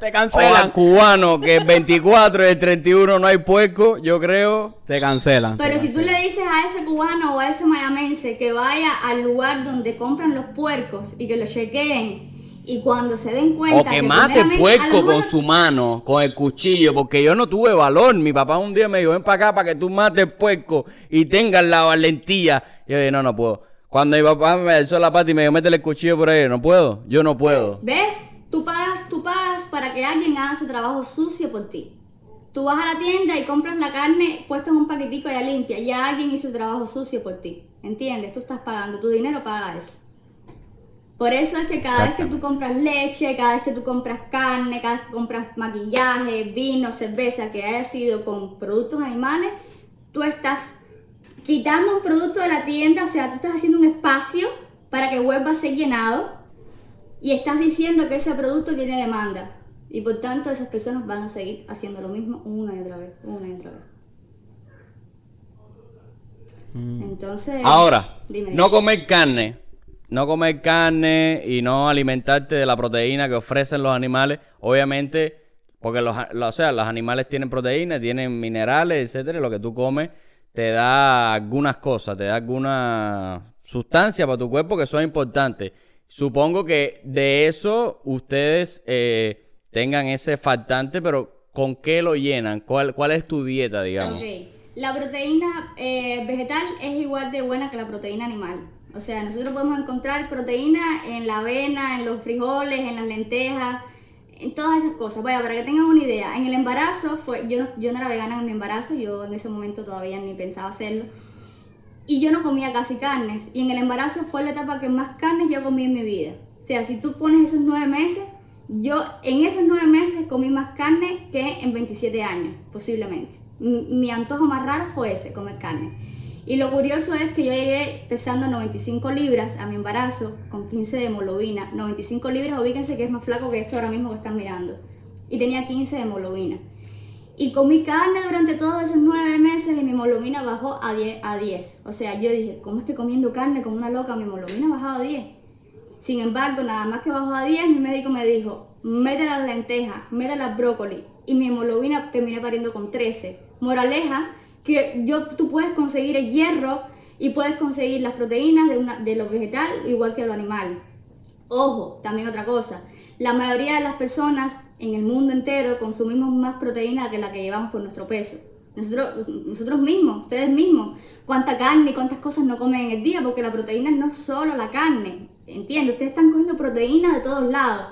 Te o al cancelan. cubano que el 24 y el 31 no hay puerco, yo creo. Te cancelan. Pero te si tú cancelan. le dices a ese cubano o a ese mayamense que vaya al lugar donde compran los puercos y que lo chequeen y cuando se den cuenta O que mate primeramente, a puerco con su mano, con el cuchillo, porque yo no tuve valor. Mi papá un día me dijo, ven para acá para que tú mates el puerco y tengas la valentía. Y yo dije, no, no puedo. Cuando mi papá me alzó la pata y me dijo, métele el cuchillo por ahí, no puedo, yo no puedo. ¿Ves? Tú pagas, tú pagas para que alguien haga ese trabajo sucio por ti. Tú vas a la tienda y compras la carne puesta en un paquetico ya limpia. Ya alguien hizo el trabajo sucio por ti. ¿Entiendes? Tú estás pagando. Tu dinero paga eso. Por eso es que cada vez que tú compras leche, cada vez que tú compras carne, cada vez que compras maquillaje, vino, cerveza que haya sido con productos animales, tú estás quitando un producto de la tienda, o sea, tú estás haciendo un espacio para que vuelva a ser llenado y estás diciendo que ese producto tiene demanda. Y por tanto esas personas van a seguir haciendo lo mismo una y otra vez, una y otra vez. Entonces... Ahora, dime, no comer carne, no comer carne y no alimentarte de la proteína que ofrecen los animales, obviamente, porque los, o sea, los animales tienen proteína, tienen minerales, etcétera, y lo que tú comes te da algunas cosas, te da alguna sustancia para tu cuerpo que son importantes. Supongo que de eso ustedes eh, tengan ese faltante, pero ¿con qué lo llenan? ¿Cuál, cuál es tu dieta, digamos? Ok. La proteína eh, vegetal es igual de buena que la proteína animal. O sea, nosotros podemos encontrar proteína en la avena, en los frijoles, en las lentejas, en todas esas cosas. Vaya, para que tengan una idea, en el embarazo, fue, yo, yo no era vegana en mi embarazo, yo en ese momento todavía ni pensaba hacerlo. Y yo no comía casi carnes. Y en el embarazo fue la etapa que más carnes yo comí en mi vida. O sea, si tú pones esos nueve meses, yo en esos nueve meses comí más carne que en 27 años, posiblemente. Mi antojo más raro fue ese, comer carne. Y lo curioso es que yo llegué pesando 95 libras a mi embarazo con 15 de hemoglobina. 95 libras, ubíquense que es más flaco que esto ahora mismo que están mirando. Y tenía 15 de hemoglobina. Y comí carne durante todos esos nueve meses y mi hemoglobina bajó a 10, a 10. O sea, yo dije, ¿cómo estoy comiendo carne como una loca? Mi hemoglobina ha bajado a 10. Sin embargo, nada más que bajó a 10, mi médico me dijo, mete las lentejas, mete las brócoli. Y mi hemoglobina terminé pariendo con 13. Moraleja, que yo, tú puedes conseguir el hierro y puedes conseguir las proteínas de, una, de lo vegetal igual que de lo animal. Ojo, también otra cosa. La mayoría de las personas en el mundo entero consumimos más proteína que la que llevamos por nuestro peso. Nosotros, mismos, ustedes mismos, cuánta carne y cuántas cosas no comen en el día, porque la proteína no solo la carne, ¿entiendes? Ustedes están cogiendo proteína de todos lados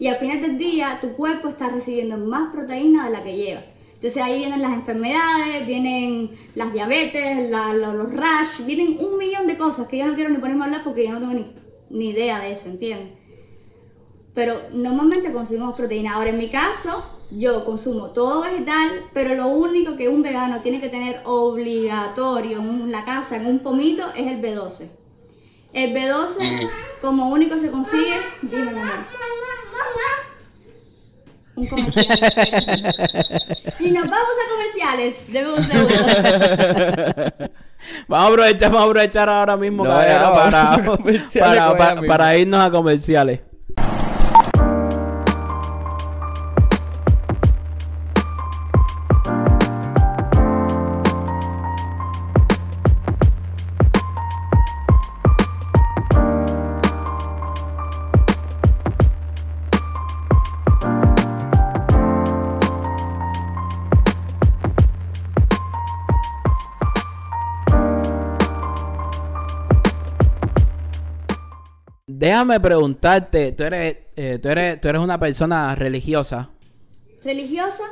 y al final del día tu cuerpo está recibiendo más proteína de la que lleva. Entonces ahí vienen las enfermedades, vienen las diabetes, los, rash, vienen un millón de cosas que yo no quiero ni ponerme a hablar porque yo no tengo ni, ni idea de eso, ¿entiendes? Pero normalmente consumimos proteína. Ahora en mi caso, yo consumo todo vegetal, pero lo único que un vegano tiene que tener obligatorio en la casa, en un pomito, es el B12. El B12, como único se consigue, dime, mamá. Un comercial. y nos vamos a comerciales. Un segundo. vamos a aprovechar, vamos a aprovechar ahora mismo para, para irnos a comerciales. Déjame preguntarte, tú eres, eh, tú eres, tú eres una persona religiosa. ¿Religiosa?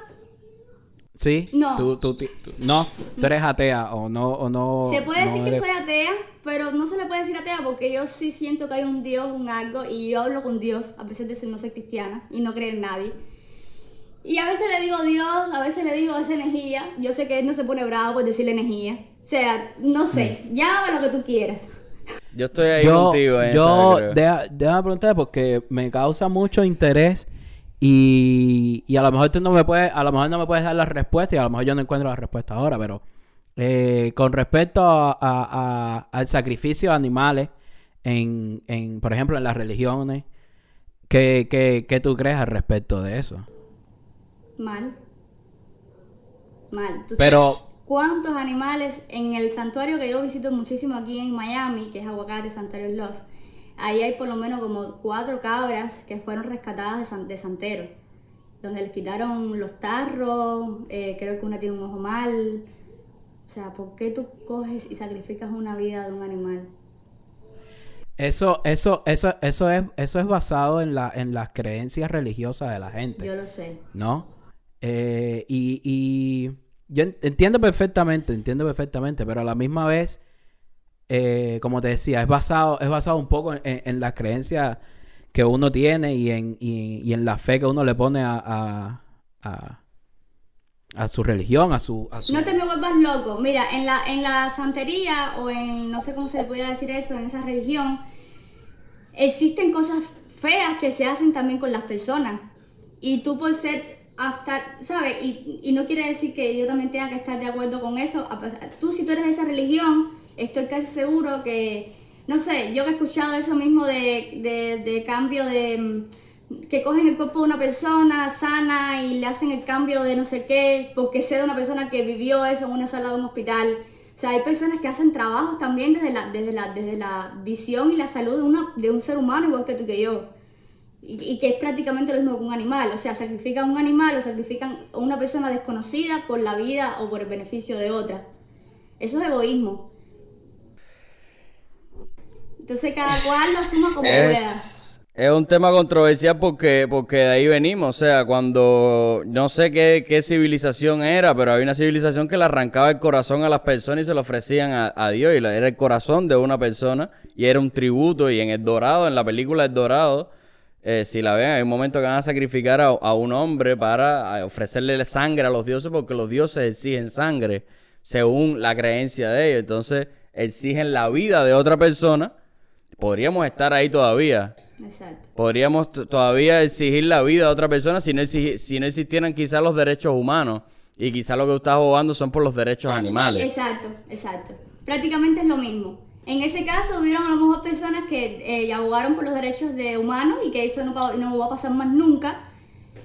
Sí. No. ¿Tú, tú, no, tú eres atea o no, o no. Se puede decir que soy atea, pero no se le puede decir atea porque yo sí siento que hay un Dios, un algo, y yo hablo con Dios, a pesar de ser no ser cristiana y no creer en nadie. Y a veces le digo Dios, a veces le digo esa energía. Yo sé que él no se pone bravo por decirle energía. O sea, no sé, mm. llama lo que tú quieras. Yo estoy ahí contigo. En yo, déjame preguntar porque me causa mucho interés y, y, a lo mejor tú no me puedes, a lo mejor no me puedes dar la respuesta y a lo mejor yo no encuentro la respuesta ahora, pero eh, con respecto a, al sacrificio de animales en, en, por ejemplo, en las religiones, ¿qué, qué, qué tú crees al respecto de eso? Mal. Mal. pero cuántos animales en el santuario que yo visito muchísimo aquí en Miami, que es Aguacate Santuario Love, ahí hay por lo menos como cuatro cabras que fueron rescatadas de, santero, donde les quitaron los tarros, eh, creo que una tiene un ojo mal. O sea, ¿por qué tú coges y sacrificas una vida de un animal? Eso, eso, eso, eso es, eso es basado en la, en las creencias religiosas de la gente. Yo lo sé. ¿No? Eh, y yo entiendo perfectamente, entiendo perfectamente, pero a la misma vez, eh, como te decía, es basado, es basado un poco en, la creencia que uno tiene y en, y, en la fe que uno le pone a, a, a, su religión, a su, a su... No te me vuelvas loco. Mira, en la, en la santería o en, no sé cómo se le puede decir eso, en esa religión, existen cosas feas que se hacen también con las personas. Y tú por ser hasta, ¿sabes? Y, y, no quiere decir que yo también tenga que estar de acuerdo con eso. Tú, si tú eres de esa religión, estoy casi seguro que, no sé, yo que he escuchado eso mismo de, de, cambio de mm, que cogen el cuerpo de una persona sana y le hacen el cambio de no sé qué, porque sea de una persona que vivió eso en una sala de un hospital. O sea, hay personas que hacen trabajos también desde la, desde la, desde la visión y la salud de, una, de un ser humano igual que tú que yo y, que es prácticamente lo mismo que un animal. O sea, sacrifican un animal o sacrifican a una persona desconocida por la vida o por el beneficio de otra. Eso es egoísmo. Entonces cada cual lo asuma como pueda. Es un tema controversial porque, porque de ahí venimos. O sea, cuando no sé qué, qué, civilización era, pero había una civilización que le arrancaba el corazón a las personas y se lo ofrecían a, a Dios. Y era el corazón de una persona y era un tributo. Y en El Dorado, en la película El Dorado, eh, si la ven, hay un momento que van a sacrificar a, un hombre para ofrecerle sangre a los dioses porque los dioses exigen sangre según la creencia de ellos. Entonces exigen la vida de otra persona. Podríamos estar ahí todavía. Exacto. Podríamos todavía exigir la vida de otra persona si no, si no existieran quizás los derechos humanos Y quizá lo que tú estás abogando son por los derechos animales. Exacto, exacto. Prácticamente es lo mismo. En ese caso hubieron a lo mejor personas que eh, abogaron por los derechos de humanos y que eso no, no va a pasar más nunca.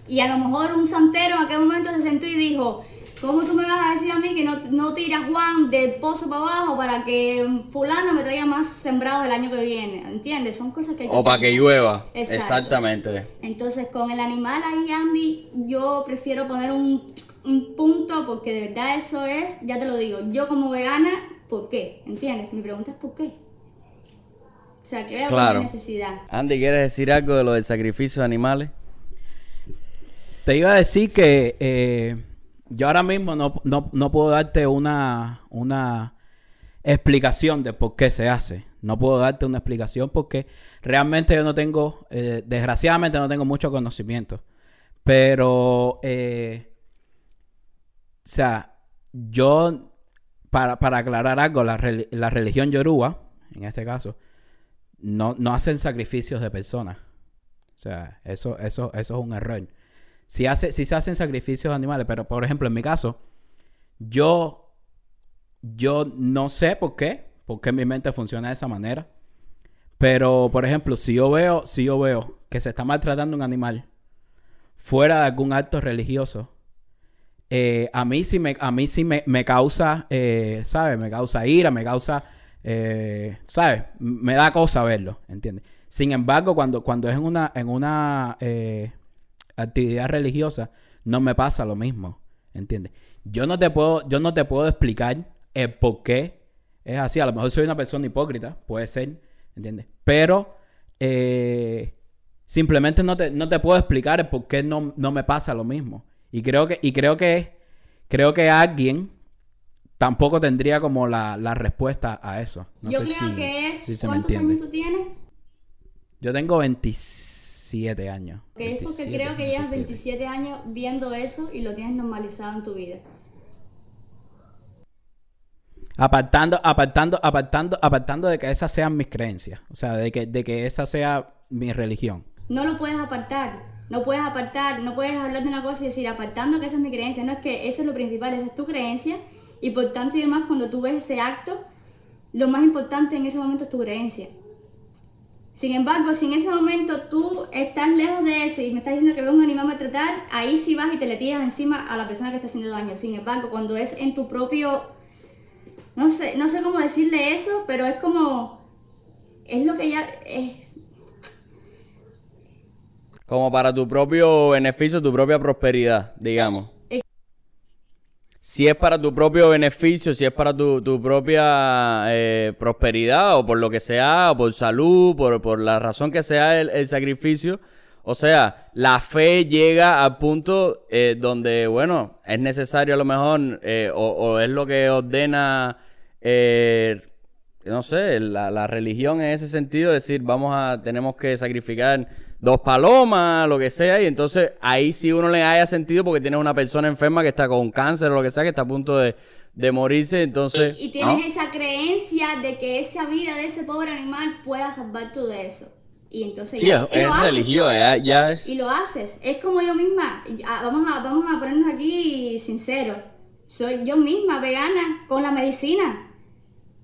Y a lo mejor un santero en aquel momento se sentó y dijo, ¿cómo tú me vas a decir a mí que no, no tiras Juan del pozo para abajo para que fulano me traiga más sembrados el año que viene? ¿Entiendes? Son cosas que... hay O para que llueva. Exacto. Exactamente. Entonces, con el animal ahí, Andy, yo prefiero poner un, un punto porque de verdad eso es, ya te lo digo, yo como vegana, ¿por qué? ¿Entiendes? Mi pregunta es ¿por qué? O sea, creo Claro. que hay necesidad. Andy, ¿quieres decir algo de lo del sacrificio de animales? Te iba a decir que eh, yo ahora mismo no, no- no puedo darte una, una explicación de por qué se hace. No puedo darte una explicación porque realmente yo no tengo, eh, desgraciadamente no tengo mucho conocimiento. Pero, eh, o sea, yo, para, para aclarar algo, la, la religión yoruba, en este caso, no, no hacen sacrificios de personas. O sea, eso, eso, eso es un error. Sí, hace, sí se hacen sacrificios de animales, pero por ejemplo, en mi caso, yo, yo no sé por qué, por qué mi mente funciona de esa manera. Pero, por ejemplo, si yo veo, si yo veo que se está maltratando un animal fuera de algún acto religioso, eh, a mí sí me, a mí sí me, me causa, eh, ¿sabes? Me causa ira, me causa, eh, ¿sabes? Me da cosa verlo, ¿entiendes? Sin embargo, cuando, cuando es en una, en una actividad religiosa, no me pasa lo mismo, ¿entiendes? Yo no te puedo, yo no te puedo explicar el por qué es así. A lo mejor soy una persona hipócrita, puede ser, ¿entiendes? Pero simplemente no te, no te puedo explicar el por qué no, no me pasa lo mismo. Y creo que, y creo que, creo que alguien tampoco tendría como la, la respuesta a eso. No yo sé creo si, que es, si ¿cuántos años tú tienes? Yo tengo 27 años. Que es porque 27, creo que llevas 27. 27 años viendo eso y lo tienes normalizado en tu vida. Apartando, apartando, apartando, apartando de que esas sean mis creencias. O sea, de que, de que esa sea mi religión. No lo puedes apartar. No puedes apartar, no puedes hablar de una cosa y decir apartando que esa es mi creencia. No es que eso es lo principal, esa es tu creencia. Y por tanto y demás, cuando tú ves ese acto, lo más importante en ese momento es tu creencia. Sin embargo, si en ese momento tú estás lejos de eso y me estás diciendo que ves un animal maltratar, ahí sí vas y te le tiras encima a la persona que está haciendo daño. Sin embargo, cuando es en tu propio, no sé, no sé cómo decirle eso, pero es como, es lo que ya, Como para tu propio beneficio, tu propia prosperidad, digamos. Si es para tu propio beneficio, si es para tu, tu propia eh, prosperidad, o por lo que sea, o por salud, por, por la razón que sea el, el sacrificio. O sea, la fe llega al punto eh, donde, bueno, es necesario a lo mejor, eh, o, o es lo que ordena eh, no sé, la, la religión en ese sentido, decir, vamos a, tenemos que sacrificar dos palomas, lo que sea, y entonces ahí sí uno le haya sentido porque tiene una persona enferma que está con cáncer o lo que sea, que está a punto de, de morirse, entonces... Y tienes ¿no? esa creencia de que esa vida de ese pobre animal pueda salvar tú de eso. Y entonces Sí, ya, es, y es lo haces. religión, ya, ya es... Y lo haces. Es como yo misma. Vamos a, vamos a ponernos aquí sinceros. Soy yo misma vegana con la medicina.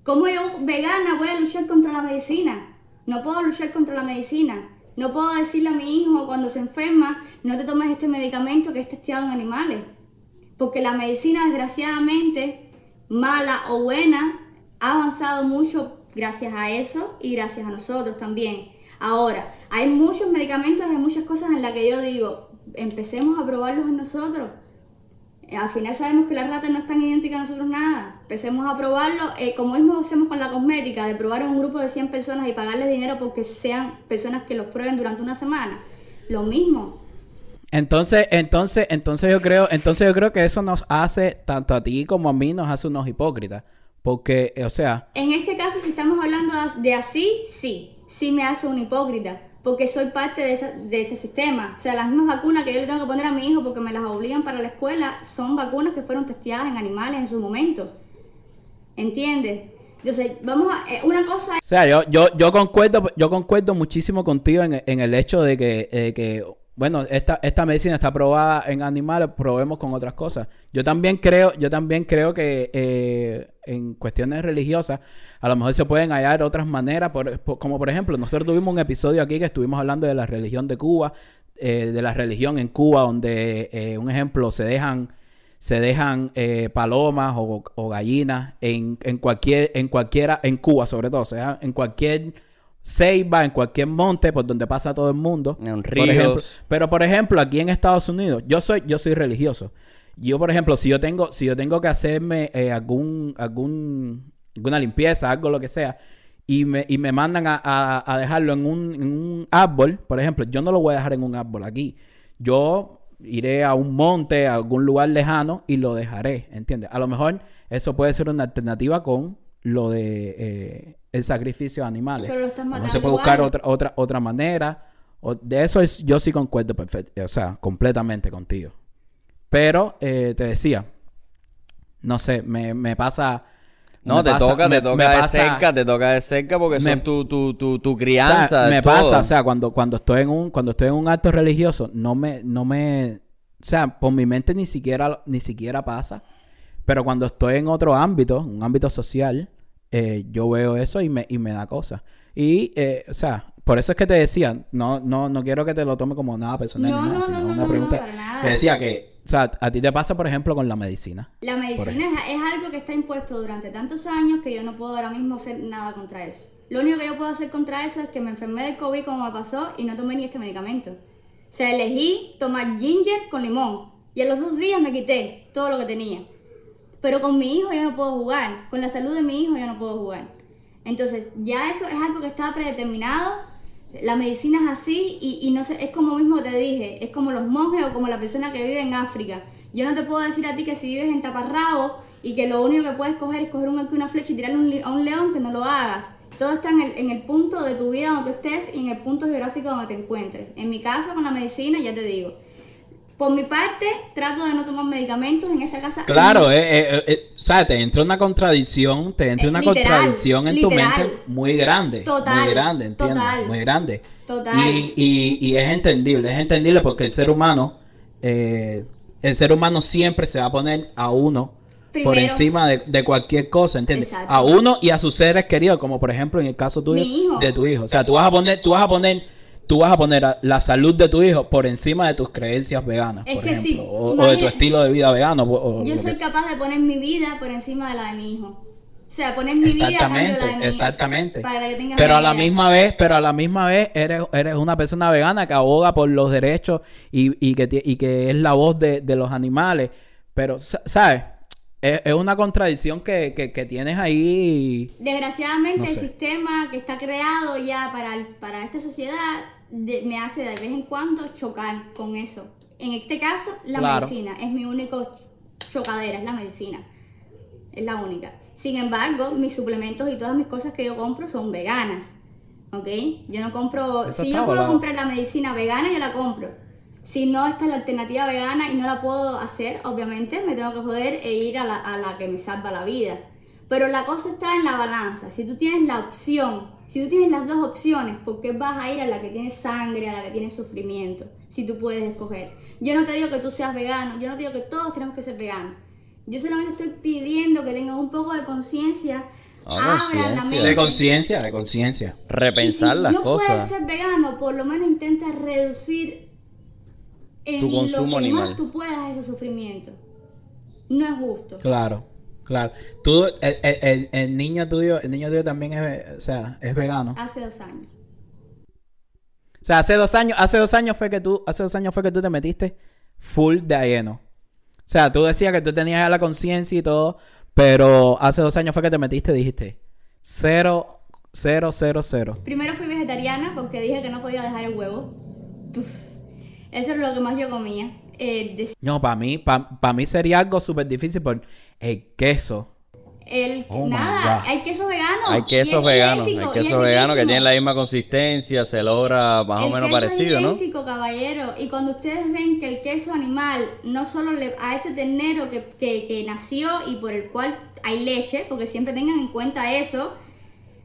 ¿Cómo yo vegana voy a luchar contra la medicina? No puedo luchar contra la medicina. No puedo decirle a mi hijo cuando se enferma, no te tomes este medicamento que es testeado en animales. Porque la medicina, desgraciadamente, mala o buena, ha avanzado mucho gracias a eso y gracias a nosotros también. Ahora, hay muchos medicamentos, hay muchas cosas en las que yo digo, empecemos a probarlos en nosotros. Eh, Al final sabemos que las ratas no están idénticas a nosotros nada. Empecemos a probarlo, eh, como mismo hacemos con la cosmética, de probar a un grupo de 100 personas y pagarles dinero porque sean personas que los prueben durante una semana. Lo mismo. Entonces, entonces, entonces yo creo, entonces yo creo que eso nos hace, tanto a ti como a mí, nos hace unos hipócritas. Porque, eh, o sea, En este caso, si estamos hablando de así, sí, sí me hace un hipócrita, porque soy parte de, esa- de ese sistema. O sea, las mismas vacunas que yo le tengo que poner a mi hijo porque me las obligan para la escuela son vacunas que fueron testeadas en animales en su momento. ¿Entiendes? Entonces, vamos a... eh, una cosa o sea, yo, yo, yo concuerdo, yo concuerdo muchísimo contigo en, en el hecho de que, eh, que bueno, esta, esta medicina está probada en animales, probemos con otras cosas. Yo también creo, yo también creo que eh, en cuestiones religiosas, a lo mejor se pueden hallar otras maneras, por- como por ejemplo, nosotros tuvimos un episodio aquí que estuvimos hablando de la religión de Cuba, eh, de la religión en Cuba, donde, eh, un ejemplo, se dejan se dejan eh, palomas o, o gallinas en, en cualquier en cualquiera en Cuba sobre todo o sea en cualquier ceiba en cualquier monte por donde pasa todo el mundo En Por ríos. ejemplo, pero por ejemplo aquí en Estados Unidos yo soy yo soy religioso yo por ejemplo si yo tengo si yo tengo que hacerme eh, algún algún alguna limpieza algo lo que sea y me, y me mandan a, a- a dejarlo en un, en un árbol, por ejemplo, yo no lo voy a dejar en un árbol aquí. Yo iré a un monte, a algún lugar lejano y lo dejaré, ¿entiendes? A lo mejor eso puede ser una alternativa con lo de eh, el sacrificio de animales. Pero lo estás matando se puede buscar igual. otra, otra, otra manera. O- de eso es, yo sí concuerdo perfecto, o sea, completamente contigo. Pero eh, te decía, no sé, me, me pasa. No, me te pasa- toca, me- te toca me de pasa- cerca, te toca de cerca porque Me- son tu, tu, tu, tu o crianza. sea, me todo. pasa, o sea, cuando, cuando estoy en un, cuando estoy en un acto religioso, no me, no me, o sea, por mi mente ni siquiera, ni siquiera pasa. Pero cuando estoy en otro ámbito, un ámbito social, eh, yo veo eso y me, y me da cosas. Y, eh, o sea, por eso es que te decía, no, no, no quiero que te lo tome como nada personal No, nada, no, sino no, no, una no, pregunta. Te decía que, o sea, a ti te pasa, por ejemplo, con la medicina. La medicina es, es algo que está impuesto durante tantos años que yo no puedo ahora mismo hacer nada contra eso. Lo único que yo puedo hacer contra eso es que me enfermé de COVID como me pasó y no tomé ni este medicamento. O sea, elegí tomar ginger con limón y a los dos días me quité todo lo que tenía. Pero con mi hijo yo no puedo jugar, con la salud de mi hijo yo no puedo jugar. Entonces, ya eso es algo que estaba predeterminado. La medicina es así y, y no sé, es como mismo te dije, es como los monjes o como la persona que vive en África. Yo no te puedo decir a ti que si vives en Taparrabo y que lo único que puedes coger es coger un una flecha y tirarle a un león, que no lo hagas. Todo está en el, en el punto de tu vida donde tú estés y en el punto geográfico donde te encuentres. En mi caso, con la medicina, ya te digo. Por mi parte, trato de no tomar medicamentos en esta casa. Claro, eh, eh, eh, o sea, te entra una contradicción, te entra Eh, una literal, contradicción en tu mente muy grande. Total, Muy grande, ¿entiendes? total. Muy grande. Total. Y, y, y es entendible, es entendible porque el ser humano, eh, el ser humano siempre se va a poner a uno por encima de, de cualquier cosa, ¿entiendes? Exacto. A uno y a sus seres queridos, como por ejemplo en el caso tuyo de tu hijo. O sea, tú vas a poner, tú vas a poner, tú vas a poner a- la salud de tu hijo por encima de tus creencias veganas, Es por que ejemplo, sí, o, o de tu estilo de vida vegano. o- o Yo soy capaz de poner mi vida por encima de la de mi hijo. O sea, poner mi vida a cambio de la de Exactamente, mi hijo. exactamente. Para que tengas Pero a la misma vez, pero a la misma vez eres, eres una persona vegana que aboga por los derechos y, y que, y que es la voz de, de los animales. Pero, sa- ¿sabes? Es, es una contradicción que, que, que tienes ahí. Desgraciadamente No el sistema que está creado ya para, el- para esta sociedad de- me hace de vez en cuando chocar con eso. En este caso, la Claro. medicina es mi único chocadera, es la medicina. Es la única. Sin embargo, mis suplementos y todas mis cosas que yo compro son veganas. ¿Ok? Yo no compro... Eso si yo puedo volado. comprar la medicina vegana, yo la compro. Si no está la alternativa vegana y no la puedo hacer, obviamente me tengo que joder e ir a la, a la que me salva la vida. Pero la cosa está en la balanza. Si tú tienes la opción, si tú tienes las dos opciones, ¿por qué vas a ir a la que tiene sangre, a la que tiene sufrimiento? Si tú puedes escoger. Yo no te digo que tú seas vegano, yo no te digo que todos tenemos que ser veganos. Yo solamente estoy pidiendo que tengan un poco de conciencia, Ah. De conciencia, de conciencia. Repensar Y si las no puedes cosas. ser vegano, por lo menos intenta reducir en Tu consumo lo que animal. más tú puedas ese sufrimiento. No es justo. Claro, claro. Tú, el, el- el- niño tuyo, el niño tuyo también es, o sea, es vegano. Hace dos años. O sea, hace dos años, hace dos años fue que tú, hace dos años fue que tú te metiste full de lleno. O sea, tú decías que tú tenías la conciencia y todo, pero hace dos años fue que te metiste dijiste cero, cero, cero, cero. Primero fui vegetariana porque dije que no podía dejar el huevo. Eso es lo que más yo comía. Eh, de- No, para mí, para mí sería algo súper difícil por el queso. el, Oh nada, hay quesos veganos. Hay y es veganos, hay es veganos que tienen la misma consistencia, se logra más o menos queso parecido, es ¿no? idéntico, caballero. Y cuando ustedes ven que el queso animal no solo le, a ese ternero que, que- que nació y por el cual hay leche, porque siempre tengan en cuenta eso,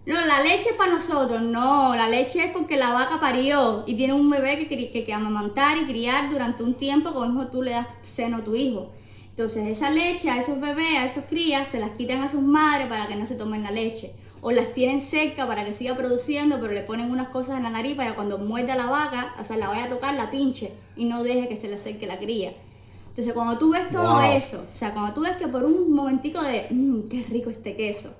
No, la leche es para nosotros, no, la leche es porque la vaca parió y tiene un bebé que, que, que amamantar y criar durante un tiempo como tú le das seno a tu hijo. Entonces esa leche a esos bebés, a esos crías, se las quitan a sus madres para que no se tomen la leche. O las tienen cerca para que siga produciendo, pero le ponen unas cosas en la nariz para cuando muerda la vaca, o sea, la vaya a tocar, la pinche y no deje que se le acerque la cría. Entonces cuando tú ves todo eso, o sea, cuando tú ves que por un momentico de, mmm, qué rico este queso,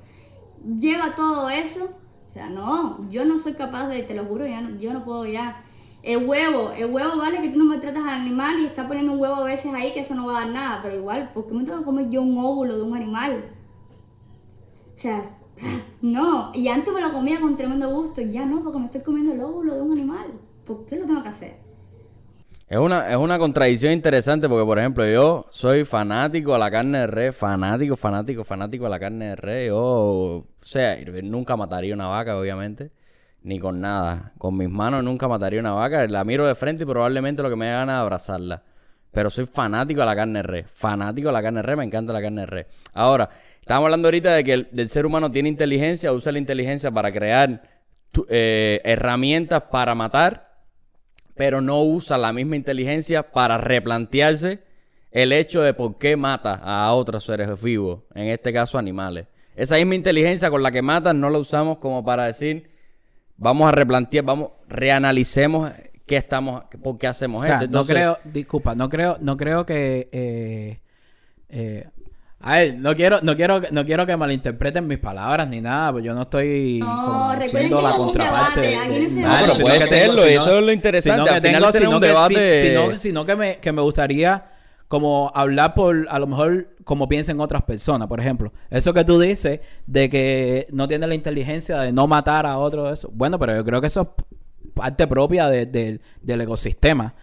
lleva todo eso. O sea, no, yo no soy capaz de, te lo juro, ya yo no puedo ya. El huevo, el huevo vale que tú no maltratas al animal y está poniendo un huevo a veces ahí que eso no va a dar nada, pero igual, ¿por qué me tengo que comer yo un óvulo de un animal? O sea, no, y antes me lo comía con tremendo gusto, ya no, porque me estoy comiendo el óvulo de un animal. ¿Por qué lo tengo que hacer? Es una, es una contradicción interesante porque, por ejemplo, yo soy fanático a la carne de res, fanático, fanático, fanático a la carne de res. O sea, nunca mataría una vaca, obviamente, ni con nada. Con mis manos nunca mataría una vaca. La miro de frente y probablemente lo que me da ganas es abrazarla. Pero soy fanático a la carne de res, fanático a la carne de res, me encanta la carne de res. Ahora, estamos hablando ahorita de que el ser humano tiene inteligencia, usa la inteligencia para crear eh, herramientas para matar pero no usa la misma inteligencia para replantearse el hecho de por qué mata a otros seres vivos, en este caso animales. Esa misma inteligencia con la que matan no la usamos como para decir, vamos a replantear, vamos, reanalicemos qué estamos, por qué hacemos esto. no creo, disculpa, no creo, no creo que eh, eh, a ver, no quiero, no quiero, no quiero que malinterpreten mis palabras ni nada, pues yo no estoy no, siendo la contraparte. no, pero puede serlo, eso es lo interesante. Sino que, tengo, sino, que, sino, que me, que me gustaría como hablar por, a lo mejor, como piensen otras personas, por ejemplo. Eso que tú dices de que no tiene la inteligencia de no matar a otros, eso. Bueno, pero yo creo que eso es parte propia del ecosistema.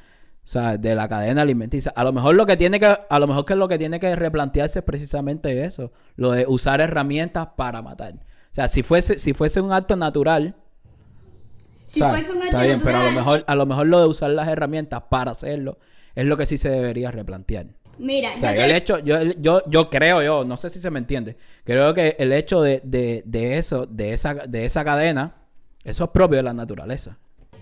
O sea, de la cadena alimenticia. A lo mejor lo que tiene que, a lo mejor que lo que tiene que replantearse es precisamente eso, lo de usar herramientas para matar. O sea, si fuese, si fuese un acto natural, si fuese un acto está bien, pero a lo mejor, a lo mejor lo de usar las herramientas para hacerlo es lo que sí se debería replantear. Mira, o sea, yo el hecho, yo, yo, yo creo, yo, no sé si se me entiende, creo que el hecho de, de, de eso, de esa, de esa cadena, eso es propio de la naturaleza.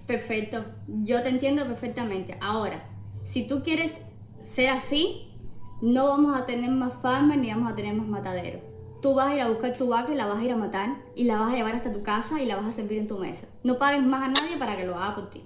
Perfecto, yo te entiendo perfectamente. Ahora, si tú quieres ser así, no vamos a tener más farmers ni vamos a tener más mataderos. Tú vas a ir a buscar tu vaca y la vas a ir a matar y la vas a llevar hasta tu casa y la vas a servir en tu mesa. No pagues más a nadie para que lo haga por ti.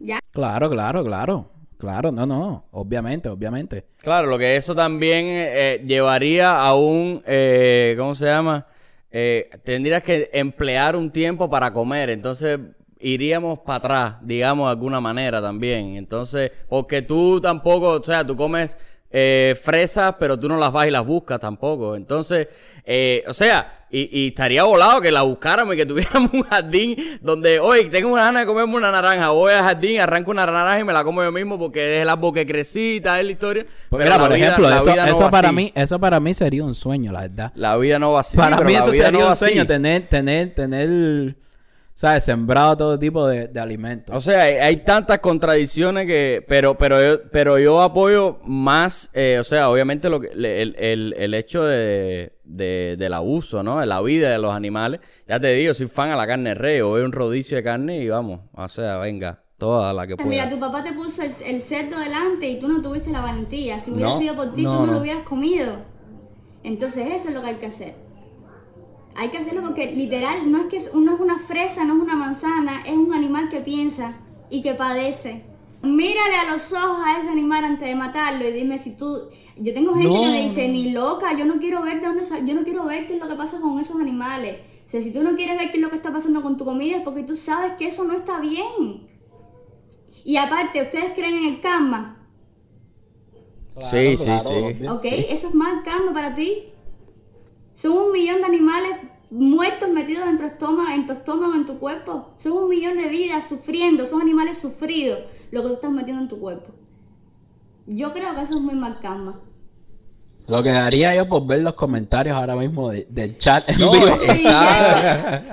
¿Ya? Claro, claro, claro. Claro, no, no, obviamente, obviamente. Claro, lo que eso también eh, llevaría a un, eh, ¿cómo se llama? Eh, tendrías que emplear un tiempo para comer, entonces iríamos para atrás, digamos de alguna manera también. Entonces, porque tú tampoco, o sea, tú comes eh, fresas, pero tú no las vas y las buscas tampoco. Entonces, eh, o sea, y, estaría volado que la buscáramos y que tuviéramos un jardín donde, oye, tengo una gana de comerme una naranja, voy al jardín, arranco una naranja y me la como yo mismo porque es el árbol que crecí, es la historia. Pues pero por ejemplo, eso, para mí, eso para mí sería un sueño, la verdad. La vida no va así. Para mí eso sería un sueño, tener, tener, tener ¿sabes? Sembrado todo tipo de, alimentos. O sea, hay, tantas contradicciones que... Pero, pero, yo, pero yo apoyo más, eh, o sea, obviamente lo que, el, el, el hecho de, del abuso, ¿no? De la vida de los animales. Ya te digo, soy fan a la carne rey, o veo un rodicio de carne y vamos, o sea, venga. Toda la que pueda. Mira, tu papá te puso el, cerdo delante y tú no tuviste la valentía. Si hubiera sido por ti, tú no, no lo hubieras comido. Entonces eso es lo que hay que hacer. Hay que hacerlo porque literal no es que no es una fresa, no es una manzana, es un animal que piensa y que padece. Mírale a los ojos a ese animal antes de matarlo y dime si tú. Yo tengo gente que me dice, ni loca, yo no quiero ver de dónde yo no quiero ver qué es lo que pasa con esos animales. O sea, si tú no quieres ver qué es lo que está pasando con tu comida es porque tú sabes que eso no está bien. Y aparte, ¿ustedes creen en el karma? sí, sí, sí. Ok, eso es más karma para ti. Son un millón de animales muertos metidos en tu estómago, en tu estómago, en tu cuerpo. Son un millón de vidas sufriendo, son animales sufridos lo que tú estás metiendo en tu cuerpo. Yo creo que eso es muy mal karma. Lo que daría yo por ver los comentarios ahora mismo del chat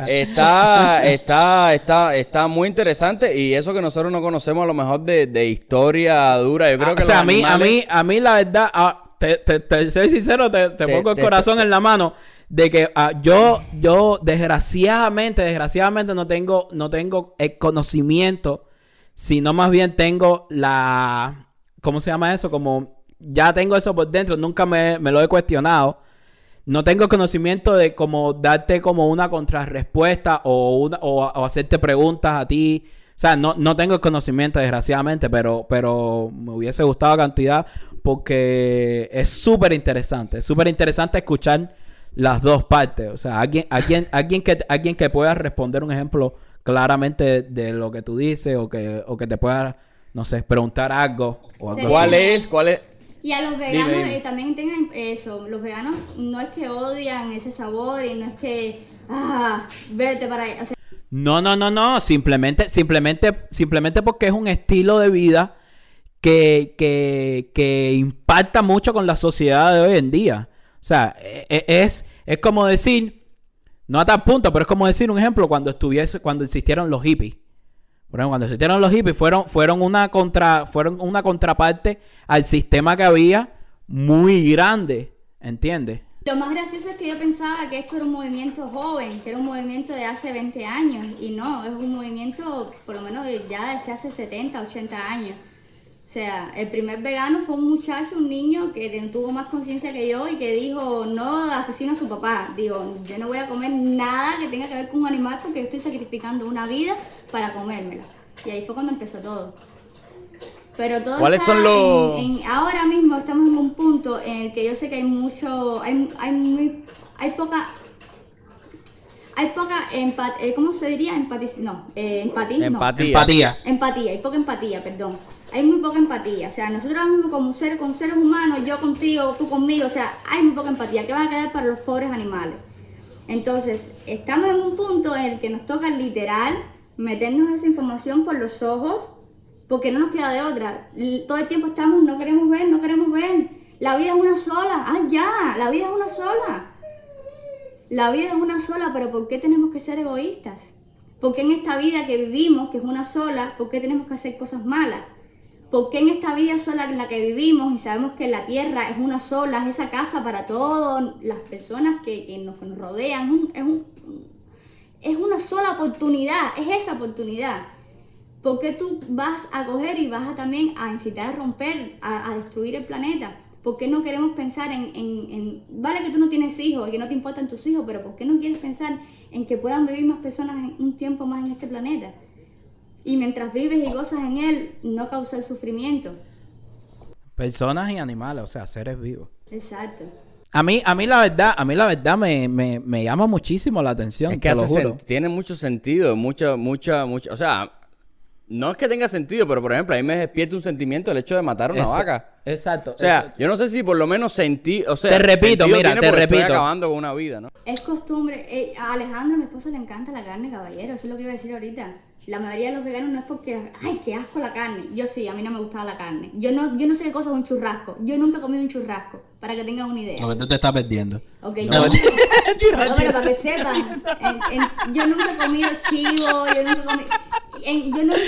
está, está, está, está, muy interesante y eso que nosotros no conocemos a lo mejor de, historia dura. Yo creo ah, que o sea, a mí, a mí, a mí la verdad, ah, te, te, soy sincero, te, pongo el corazón en la mano. de que ah, yo, yo desgraciadamente, desgraciadamente no tengo, no tengo el conocimiento, sino más bien tengo la, ¿cómo se llama eso? Como ya tengo eso por dentro, nunca me, me lo he cuestionado. No tengo conocimiento de cómo darte como una contrarrespuesta o, una, o, o hacerte preguntas a ti. O sea, no, no tengo el conocimiento, desgraciadamente, pero, pero me hubiese gustado cantidad porque es súper interesante. Súper interesante escuchar las dos partes. O sea, alguien, alguien, alguien, que, alguien que pueda responder un ejemplo claramente de, lo que tú dices o que, o que te pueda, no sé, preguntar algo. O algo. ¿Cuál así. es? ¿Cuál es? Y a los veganos dime. eh, también tengan eso. Los veganos no es que odian ese sabor y no es que, ah, vete para ahí. O sea, No, no, no, no. Simplemente, simplemente, simplemente porque es un estilo de vida que, que, que impacta mucho con la sociedad de hoy en día. O sea, e- e- es, es como decir, no a tal punto, pero es como decir un ejemplo cuando estuviese, cuando existieron los hippies. Por ejemplo, cuando existieron los hippies, fueron, fueron una contra, fueron una contraparte al sistema que había muy grande. ¿Entiendes? lo más gracioso es que yo pensaba que esto era un movimiento joven, que era un movimiento de hace 20 años. Y no, es un movimiento por lo menos ya desde hace 70, 80 años. O sea, el primer vegano fue un muchacho, un niño que tuvo más conciencia que yo y que dijo, no asesino a su papá. Digo, yo no voy a comer nada que tenga que ver con un animal porque yo estoy sacrificando una vida para comérmela. Y ahí fue cuando empezó todo. Pero todo ¿Cuáles está son los- en- en- ahora mismo estamos en un punto en el que yo sé que hay mucho, hay, hay muy, hay poca, hay poca empatía, ¿cómo se diría? No, eh, empatía, no. Empatía. Empatía. Empatía, hay poca empatía, perdón. Hay muy poca empatía. O sea, nosotros mismo como ser, con seres humanos, yo contigo, tú conmigo, o sea, hay muy poca empatía. ¿Qué va a quedar para los pobres animales? Entonces, estamos en un punto en el que nos toca literal meternos esa información por los ojos, porque no nos queda de otra. Todo el tiempo estamos, no queremos ver, no queremos ver. La vida es una sola. Ah, ya, la vida es una sola. La vida es una sola, pero ¿por qué tenemos que ser egoístas? ¿Por qué en esta vida que vivimos, que es una sola, por qué tenemos que hacer cosas malas? ¿Por qué en esta vida sola en la que vivimos y sabemos que la tierra es una sola, es esa casa para todas las personas que, que nos, rodean? Es, un- es, un- es una sola oportunidad, es esa oportunidad. ¿Por qué tú vas a coger y vas a también a incitar a romper, a, destruir el planeta? ¿Por qué no queremos pensar en, en- en- Vale que tú no tienes hijos y que no te importan tus hijos, pero ¿por qué no quieres pensar en que puedan vivir más personas un tiempo más en este planeta? Y mientras vives y gozas en él, no causar sufrimiento. Personas y animales, o sea, seres vivos. Exacto. A mí, a mí la verdad, a mí la verdad me, me, me llama muchísimo la atención, Es que te lo juro. tiene mucho sentido, mucha, mucha, mucha. O sea, no es que tenga sentido, pero por ejemplo, a mí me despierta un sentimiento el hecho de matar a una Esa- vaca. Exacto. O sea, yo no sé si por lo menos sentí. O sea, Te repito, mira, tiene te porque estoy repito. acabando con una vida, ¿no? Es costumbre. eh, a Alejandra, mi esposa, le encanta la carne, caballero. Eso es lo que iba a decir ahorita. La mayoría de los veganos no es porque, ay, qué asco la carne. Yo sí, a mí no me gustaba la carne. Yo no, yo no sé qué cosa es un churrasco. Yo nunca he comido un churrasco, para que tengan una idea. Lo que tú te estás perdiendo. Ok, No, yo. No, pero para que sepan, en- en- yo nunca he comido chivo, yo nunca he comido... en- yo nunca.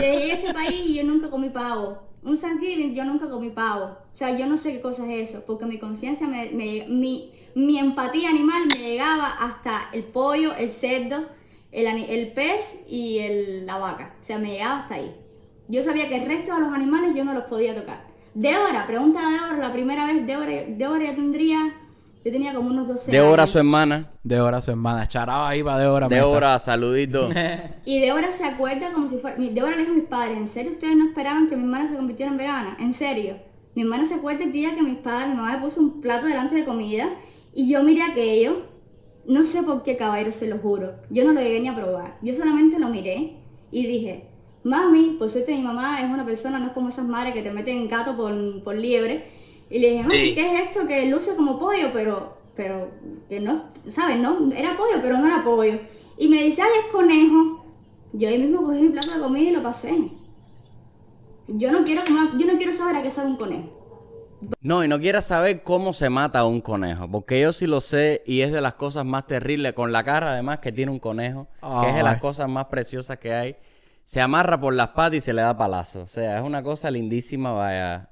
Llegué a este país y yo nunca comí pavo. Un Thanksgiving yo nunca comí pavo. O sea, yo no sé qué cosa es eso, porque mi conciencia, me, me- mi, mi empatía animal me llegaba hasta el pollo, el cerdo, el, el pez y el- la vaca. O sea, me llegaba hasta ahí. Yo sabía que el resto de los animales yo no los podía tocar. Débora, pregunta a Débora, la primera vez, Débora, Débora ya tendría... Yo tenía como unos 12 Débora, años. su hermana. Débora, su hermana. Charado ahí para Débora. Mesa. Débora, saludito. Y Débora se acuerda como si fuera. Débora le dijo a mis padres: ¿En serio ustedes no esperaban que mi hermana se convirtiera en vegana? ¿En serio? Mi hermana se acuerda el día que mis padres, mi mamá me puso un plato delante de comida y yo miré aquello. No sé por qué, caballero, se lo juro. Yo no lo llegué ni a probar. Yo solamente lo miré y dije: Mami, por suerte mi mamá es una persona, no es como esas madres que te meten gato por, por liebre. Y le dije, "Mami, ¿qué es esto que luce como pollo? Pero, pero, que no, ¿sabes? No, era pollo, pero no era pollo. Y me dice, ay, es conejo. Yo ahí mismo cogí mi plato de comida y lo pasé. Yo no quiero yo no quiero saber a qué sabe un conejo. No, y no quieras saber cómo se mata a un conejo, porque yo sí lo sé y es de las cosas más terribles, con la cara además que tiene un conejo, que es de las cosas más preciosas que hay. Se amarra por las patas y se le da palazo. O sea, es una cosa lindísima, vaya.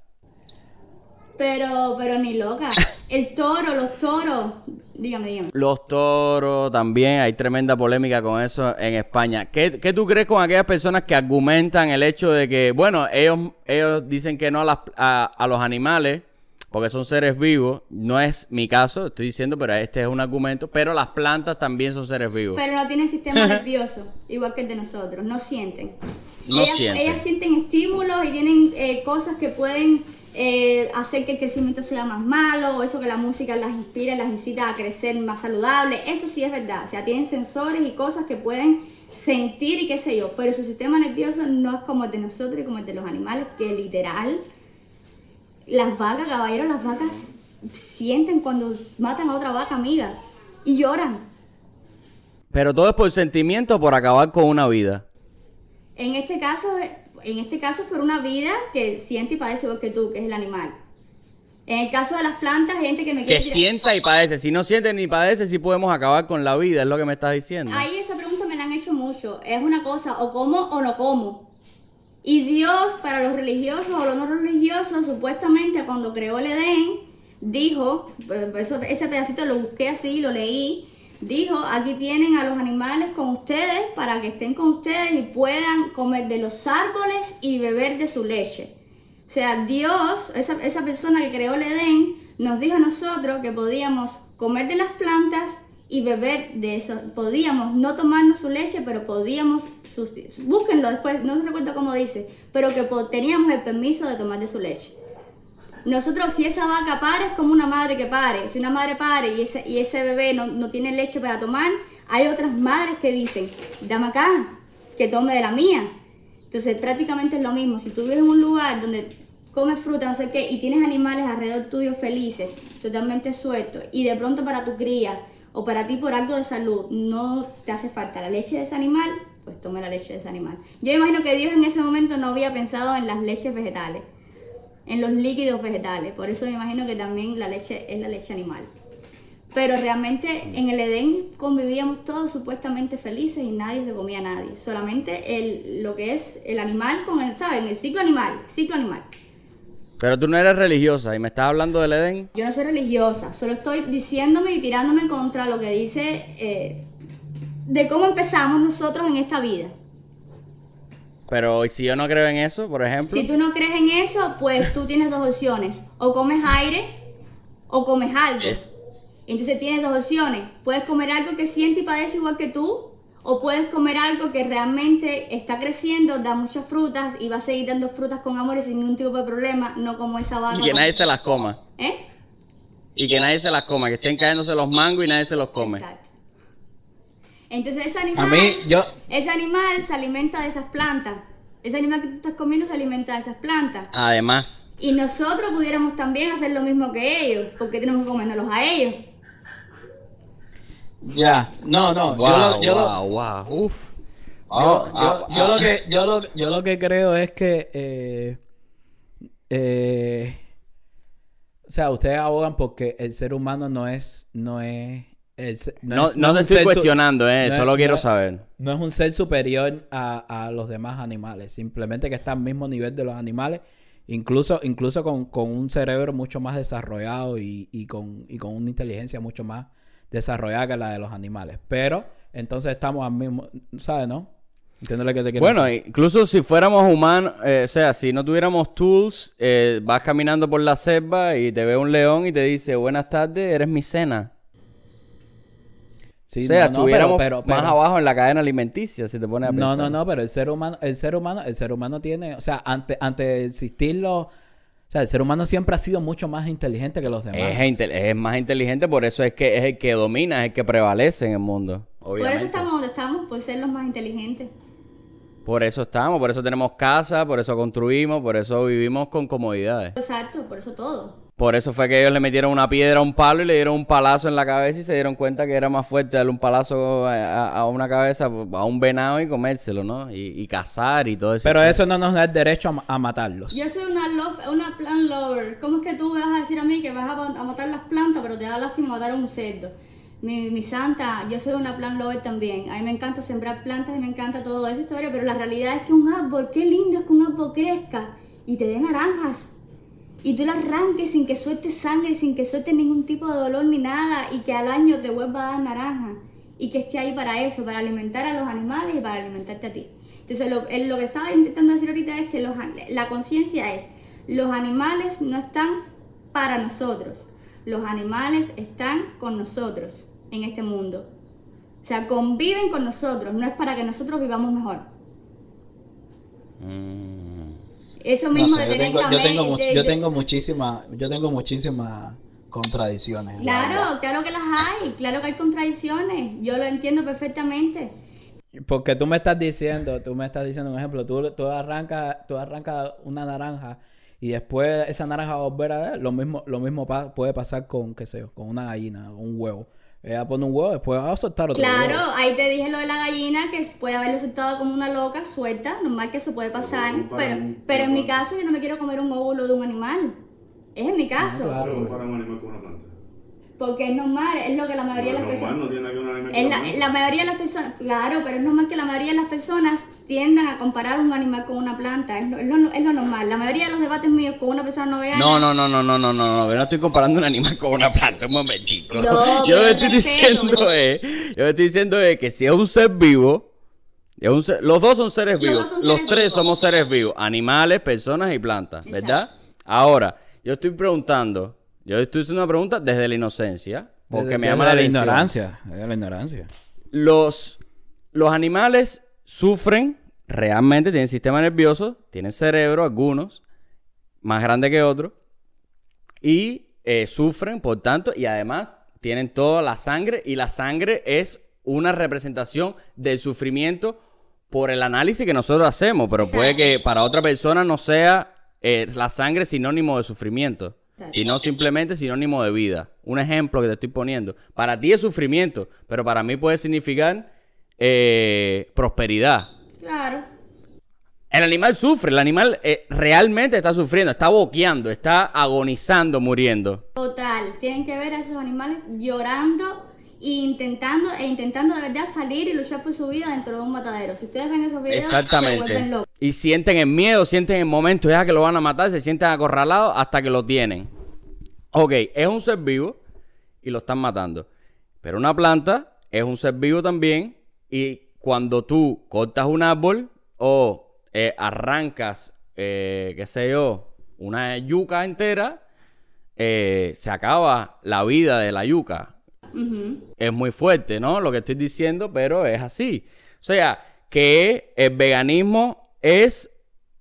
Pero, pero ni loca. El toro, los toros. Dígame, dígame. Los toros también, hay tremenda polémica con eso en España. ¿Qué, qué tú crees con aquellas personas que argumentan el hecho de que, bueno, ellos, ellos dicen que no a, las, a, a los animales porque son seres vivos? No es mi caso, estoy diciendo, pero este es un argumento, pero las plantas también son seres vivos. Pero no tienen sistema nervioso, igual que el de nosotros, no sienten. No ellas, sienten. ellas sienten estímulos y tienen eh, cosas que pueden eh, hacer que el crecimiento sea más malo, o eso que la música las inspira, las incita a crecer más saludable. Eso sí es verdad. O sea, tienen sensores y cosas que pueden sentir y qué sé yo. Pero su sistema nervioso no es como el de nosotros y como el de los animales, que literal, las vacas, caballeros, las vacas sienten cuando matan a otra vaca amiga y lloran. Pero todo es por sentimiento o por acabar con una vida. En este caso, en este caso es por una vida que siente y padece igual que tú, que es el animal. En el caso de las plantas, gente que me Que quiere tirar- sienta y padece. Si no siente ni padece, sí podemos acabar con la vida, es lo que me estás diciendo. Ahí esa pregunta me la han hecho mucho. Es una cosa, o como o no como. Y Dios, para los religiosos o los no religiosos, supuestamente cuando creó el Edén, dijo, pues, eso- ese pedacito lo busqué así, lo leí, dijo, aquí tienen a los animales con ustedes para que estén con ustedes y puedan comer de los árboles y beber de su leche. O sea, Dios, esa, esa persona que creó el Edén, nos dijo a nosotros que podíamos comer de las plantas y beber de eso. Podíamos no tomarnos su leche, pero podíamos, búsquenlo después, no recuerdo cómo dice, pero que teníamos el permiso de tomar de su leche. Nosotros, si esa vaca pare, como una madre que pare. Si una madre pare y ese, y ese bebé no, no tiene leche para tomar, hay otras madres que dicen, dame acá, que tome de la mía. Entonces, prácticamente es lo mismo. Si tú vives en un lugar donde comes fruta, no sé qué, y tienes animales alrededor tuyo felices, totalmente sueltos, y de pronto para tu cría o para ti por algo de salud no te hace falta la leche de ese animal, pues tome la leche de ese animal. Yo imagino que Dios en ese momento no había pensado en las leches vegetales, en los líquidos vegetales, por eso me imagino que también la leche es la leche animal. Pero realmente en el Edén convivíamos todos supuestamente felices y nadie se comía a nadie. Solamente el, lo que es el animal con el, ¿saben? El ciclo animal, ciclo animal. Pero tú no eres religiosa y me estás hablando del Edén. Yo no soy religiosa, solo estoy diciéndome y tirándome contra lo que dice eh, de cómo empezamos nosotros en esta vida. Pero si yo no creo en eso, por ejemplo. Si tú no crees en eso, pues tú tienes dos opciones. O comes aire o comes algo. Es- Entonces tienes dos opciones. Puedes comer algo que siente y padece igual que tú. O puedes comer algo que realmente está creciendo, da muchas frutas y va a seguir dando frutas con amor y sin ningún tipo de problema, no como esa vaca. Y que nadie se las coma. ¿Eh? Y que nadie se las coma. Que estén cayéndose los mangos y nadie se los come. Exacto. Entonces ese animal, A mí, yo, ese animal se alimenta de esas plantas. Ese animal que tú estás comiendo se alimenta de esas plantas. Además. Y nosotros pudiéramos también hacer lo mismo que ellos, porque tenemos que comérnoslos a ellos. ya, no, no, yo lo- yo lo- wow. Uf. Yo, Ah, yo- ah, yo ah. lo que yo lo, yo lo que creo es que eh, eh, o sea ustedes abogan porque el ser humano no es no es No, es- no te estoy cuestionando, eh. Solo quiero saber. no es un ser superior a, a los demás animales simplemente que está al mismo nivel de los animales incluso incluso con, con un cerebro mucho más desarrollado y, y con y con una inteligencia mucho más desarrollada que la de los animales pero entonces estamos al mismo ¿sabes no? ¿Entiendes lo que te quiero Bueno, decir? incluso si fuéramos humanos, eh, o sea, si no tuviéramos tools, eh, vas caminando por la selva y te ve un león y te dice, buenas tardes, eres mi cena. Sí, o sea, no, no, estuviéramos pero- más pero- abajo en la cadena alimenticia, si te pones a No, pensar. no, no, pero el ser humano, el ser humano, el ser humano tiene, o sea, ante, ante de existirlo, o sea, el ser humano siempre ha sido mucho más inteligente que los demás. Es, intel- es más inteligente, por eso es que es el que domina, es el que prevalece en el mundo. Por eso estamos donde estamos, por ser los más inteligentes. Por eso estamos, por eso tenemos casa, por eso construimos, por eso vivimos con comodidades. Exacto, por eso todo. Por eso fue que ellos le metieron una piedra a un palo y le dieron un palazo en la cabeza y se dieron cuenta que era más fuerte darle un palazo a, a- a una cabeza, a un venado y comérselo, ¿no? Y, y cazar y todo eso. Pero eso no nos da el derecho a, ma- a matarlos. Yo soy una, love- una plant lover. ¿Cómo es que tú me vas a decir a mí que vas a, a matar las plantas, pero te da lástima matar a un cerdo? Mi, mi santa, yo soy una plant lover también. A mí me encanta sembrar plantas y me encanta toda esa historia, pero la realidad es que un árbol, qué lindo es que un árbol crezca y te dé naranjas. Y tú la arranques sin que suelte sangre, sin que suelte ningún tipo de dolor ni nada, y que al año te vuelva a dar naranja, y que esté ahí para eso, para alimentar a los animales y para alimentarte a ti. Entonces, lo, que estaba intentando decir ahorita es que los, la conciencia es, los animales no están para nosotros, los animales están con nosotros en este mundo. O sea, conviven con nosotros, no es para que nosotros vivamos mejor. Mm. Eso mismo de tener yo tengo, yo tengo, yo tengo muchísimas, yo tengo muchísimas contradicciones. Claro, claro que las hay, claro que hay contradicciones, yo lo entiendo perfectamente. Porque tú me estás diciendo, tú me estás diciendo un ejemplo, tú, tú arrancas, tú arrancas una naranja y después esa naranja va a volver a ver, lo mismo, lo mismo puede pasar con, qué sé yo, con una gallina, con un huevo. Ella pone un huevo, después va a soltar otro Claro, ahí te dije lo de la gallina, que puede haberlo soltado como una loca, suelta, normal que se puede pasar, pero, pero en mi caso yo no me quiero comer un óvulo de un animal. Es en mi caso. claro. para un animal con una planta. Porque es normal, es lo que la mayoría de las personas... No tiene que la, la mayoría de las personas, claro, pero es normal que la mayoría de las personas tiendan a comparar un animal con una planta. Es lo, es, lo, normal. La mayoría de los debates míos con una persona no vegana. No, no, no, no, no, no, no, no. Yo no estoy comparando un animal con una planta. Un momentito. yo lo que estoy diciendo es. Yo estoy diciendo es que si es un ser vivo. Es un los dos son seres vivos. Los, tres somos seres vivos. Animales, personas y plantas. ¿Verdad? Ahora, yo estoy preguntando. Yo estoy haciendo una pregunta desde la inocencia. Porque me llama la, ignorancia. Desde la ignorancia. Los, los animales sufren realmente tienen sistema nervioso, tienen cerebro, algunos, más grande que otros, y eh, sufren, por tanto, y además tienen toda la sangre, y la sangre es una representación del sufrimiento por el análisis que nosotros hacemos, pero puede que para otra persona no sea eh, la sangre sinónimo de sufrimiento, sino simplemente sinónimo de vida. Un ejemplo que te estoy poniendo. Para ti es sufrimiento, pero para mí puede significar eh, prosperidad. Claro. El animal sufre, el animal eh, realmente está sufriendo, está boqueando, está agonizando, muriendo. Total, tienen que ver a esos animales llorando intentando, e intentando de verdad salir y luchar por su vida dentro de un matadero. Si ustedes ven esos videos, Exactamente. Y sienten el miedo, sienten el momento ya que lo van a matar, se sienten acorralados hasta que lo tienen. Ok, es un ser vivo y lo están matando. Pero una planta es un ser vivo también y cuando tú cortas un árbol o eh, arrancas, eh, qué sé yo, una yuca entera, eh, se acaba la vida de la yuca. Es muy fuerte, ¿no? Lo que estoy diciendo, pero es así. O sea, que el veganismo es,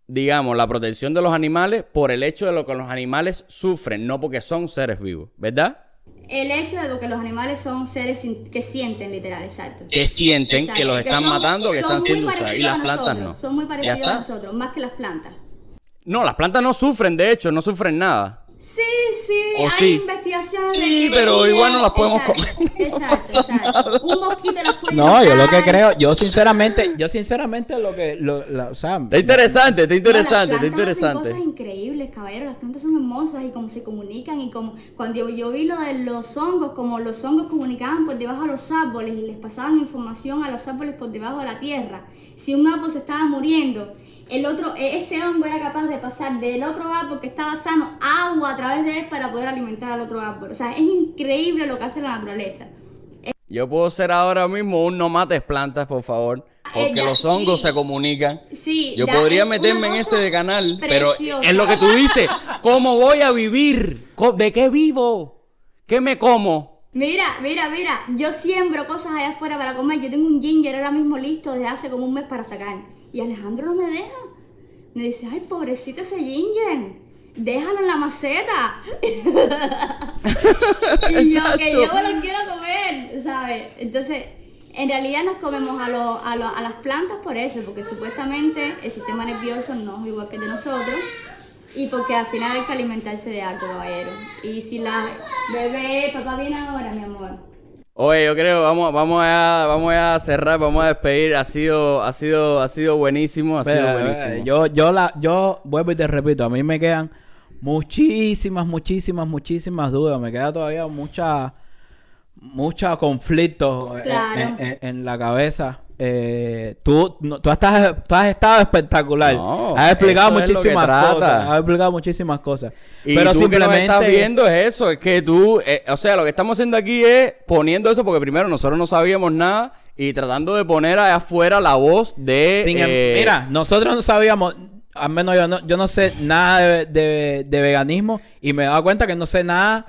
digamos, la protección de los animales por el hecho de lo que los animales sufren, no porque son seres vivos, ¿verdad? El hecho de que los animales son seres que sienten, literal, exacto. Que sienten que los están matando, que están siendo usados. Y las plantas no. Son muy parecidos a nosotros, más que las plantas. No, las plantas no sufren, de hecho, no sufren nada. Sí, sí, hay investigaciones sí, de que pero igual no las podemos comer. Exacto, exacto. Un mosquito las puede No, yo lo que creo, yo sinceramente, yo sinceramente lo que, lo, o sea... Está interesante, está interesante, está interesante. cosas increíbles, caballero, las plantas son hermosas y cómo se comunican y como cuando yo, yo vi lo de los hongos, como los hongos comunicaban por debajo de los árboles y les pasaban información a los árboles por debajo de la tierra. Si un árbol se estaba muriendo el otro, e-, ese hongo era capaz de pasar del otro árbol que estaba sano agua a través de él para poder alimentar al otro árbol. O sea, es increíble lo que hace la naturaleza. Yo puedo ser ahora mismo un no mates plantas, por favor. Porque los hongos se comunican. Sí, Yo podría meterme en ese canal, pero es lo que tú dices. ¿Cómo voy a vivir? ¿De qué vivo? ¿Qué me como? Mira, mira, mira. Yo siembro cosas allá afuera para comer. Yo tengo un ginger ahora mismo listo desde hace como un mes para sacar. Y Alejandro no me deja. Me dice, ay, pobrecito ese ginger. Déjalo en la maceta. y yo, que yo me lo quiero comer, ¿sabes? Entonces, en realidad nos comemos a, a, a, las plantas por eso, porque supuestamente el sistema nervioso no es igual que el de nosotros. Y porque al final hay que alimentarse de algo, caballero. Y si la bebé, papá viene ahora, mi amor. Oye, yo creo, vamos, vamos a, vamos a cerrar, vamos a despedir. Ha sido, ha sido, ha sido buenísimo, ha sido buenísimo. yo, yo la, yo vuelvo y te repito, a mí me quedan muchísimas, muchísimas, muchísimas dudas. Me queda todavía mucha, mucha conflictos en, la cabeza. Eh, tú, no- tú, estás, tú has estado espectacular. No, has explicado muchísimas cosas. Has explicado muchísimas cosas. Y pero tú simplemente. que estás viendo es eso, es que tú, eh, o sea, lo que estamos haciendo aquí es poniendo eso porque primero nosotros no sabíamos nada y tratando de poner allá afuera la voz de... Sin em- eh, Mira, nosotros no sabíamos, al menos yo no, yo no sé nada de, de- de veganismo y me he dado cuenta que no sé nada